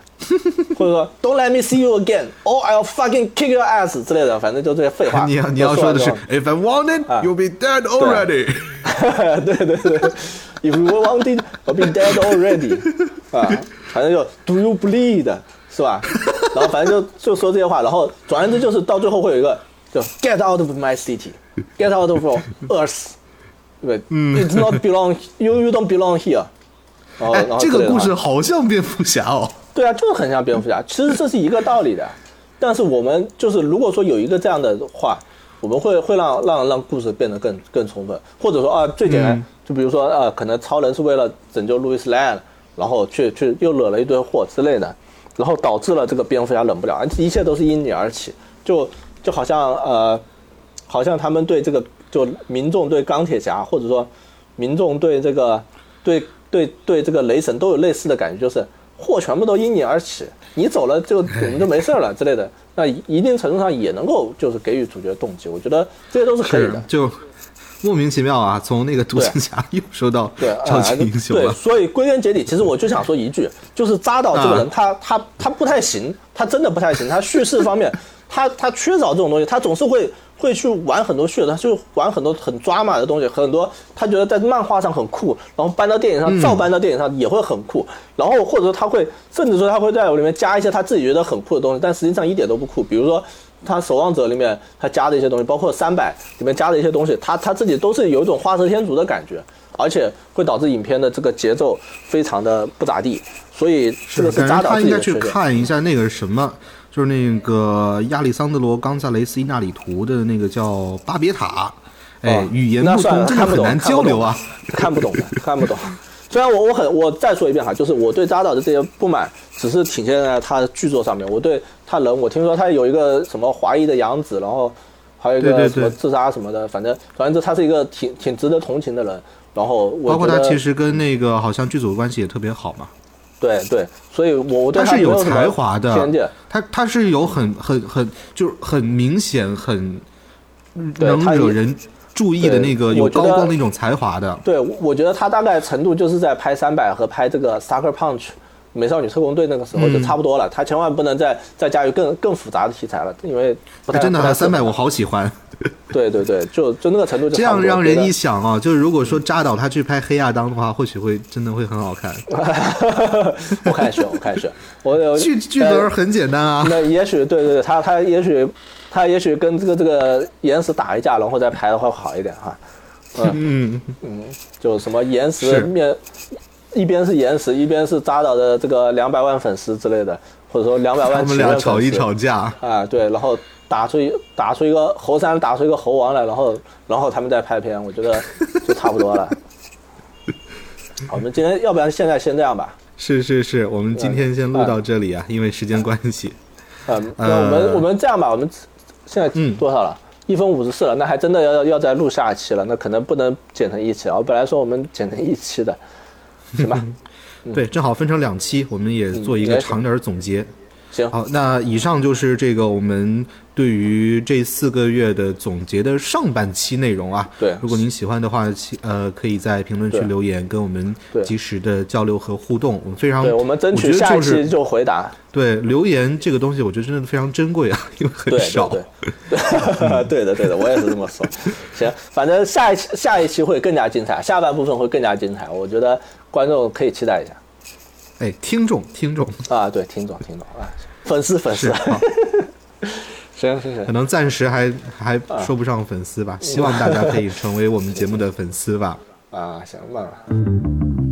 或者说 Don't let me see you again, or I'll fucking kick your ass 之类的，反正就这些废话。你要你要说的是，If I wanted,、啊、you'll be dead already。对对对，If you wanted, I'll be dead already 啊，反正就 Do you bleed 是吧？然后反正就就说这些话，然后总而言之就是到最后会有一个就 Get out of my city, Get out of Earth，对，It's not belong you you don't belong here。然后哎然，后这个故事好像蝙蝠侠哦。对啊，就是很像蝙蝠侠。其实这是一个道理的，但是我们就是如果说有一个这样的话，我们会会让让让故事变得更更充分，或者说啊，最简单，嗯就比如说啊，可能超人是为了拯救路易斯莱恩，然后去去又惹了一堆祸之类的，然后导致了这个蝙蝠侠忍不了，一切都是因你而起，就就好像呃，好像他们对这个就民众对钢铁侠，或者说民众对这个对对对这个雷神都有类似的感觉，就是祸全部都因你而起，你走了就 我们就没事儿了之类的。那一一定程度上也能够就是给予主角动机，我觉得这些都是可以的。就莫名其妙啊，从那个独行侠又说到对，超啊级英雄对，了。所以归根结底，其实我就想说一句，就是扎导这个人，啊他他他不太行，他真的不太行，他叙事方面，他他缺少这种东西，他总是会会去玩很多噱头，他就玩很多很抓马的东西，很多他觉得在漫画上很酷，然后搬到电影上，照搬到电影上也会很酷，然后或者说他会，甚至说他会在我里面加一些他自己觉得很酷的东西，但实际上一点都不酷，比如说。他守望者里面他加的一些东西，包括三百里面加的一些东西，他他自己都是有一种画蛇添足的感觉，而且会导致影片的这个节奏非常的不咋地。所以这个是感扎导觉他应该去自己的缺点。看一下那个是什么，就是那个亚历桑德罗·冈萨雷斯·伊纳里图的那个叫《巴别塔》，哎哦，语言不通真的了看不懂很难交流啊。看不懂的，看不懂。虽然我我很我再说一遍哈，就是我对扎导的这些不满，只是体现在他的剧作上面。我对他人，我听说他有一个什么华裔的养子，然后还有一个什么自杀什么的，反正反正这他是一个挺挺值得同情的人。然后我包括他其实跟那个好像剧组关系也特别好嘛，对对，所以我我对他是有才华的偏见。他他是有很很很就是很明显很对能惹人注意的那个有高光的那种才华的。对，我我觉得他大概程度就是在拍三百和拍这个 Sucker Punch 美少女特工队那个时候就嗯差不多了，他千万不能再再加入更更复杂的题材了，因为不太哎真的不太适合三百我好喜欢，对对对，就就那个程度就这样让人一想啊，就是如果说扎导他去拍黑亚当的话，或许会真的会很好看。我看是，我看是，我有剧剧本很简单啊，那也许对对对，他他也许他也许跟这个这个岩石打一架，然后再拍的话会好一点哈。嗯嗯，就什么岩石面，一边是岩石，一边是扎导的这个两百万粉丝之类的，或者说两百万他万们俩吵一吵架，啊，对，然后打出一打出一个猴山打出一个猴王来，然后然后他们再拍片，我觉得就差不多了。好，我们今天要不然现在先这样吧。是是是，我们今天先录到这里啊，因为时间关系。嗯，那我们、呃我们这样吧，我们现在嗯多少了？一分五十四了，那还真的要要再录下一期了，那可能不能剪成一期啊。我本来说我们剪成一期的，行吧？对，正好分成两期，我们也做一个长点儿总结。行，好，那以上就是这个我们对于这四个月的总结的上半期内容啊。对如果您喜欢的话，呃，可以在评论区留言，跟我们对及时的交流和互动。我们非常，对，我们争取下期就回答。对留言这个东西，我觉得真的非常珍贵啊，因为很对少。对对对，对的对的，我也是这么说。行，反正下一期下一期会更加精彩，下半部分会更加精彩，我觉得观众可以期待一下哎，听众听众啊。对，听众听众啊，粉丝粉丝，行行行可，能暂时还还啊说不上粉丝吧，希望大家可以成为我们节目的粉丝吧。啊，行，慢慢。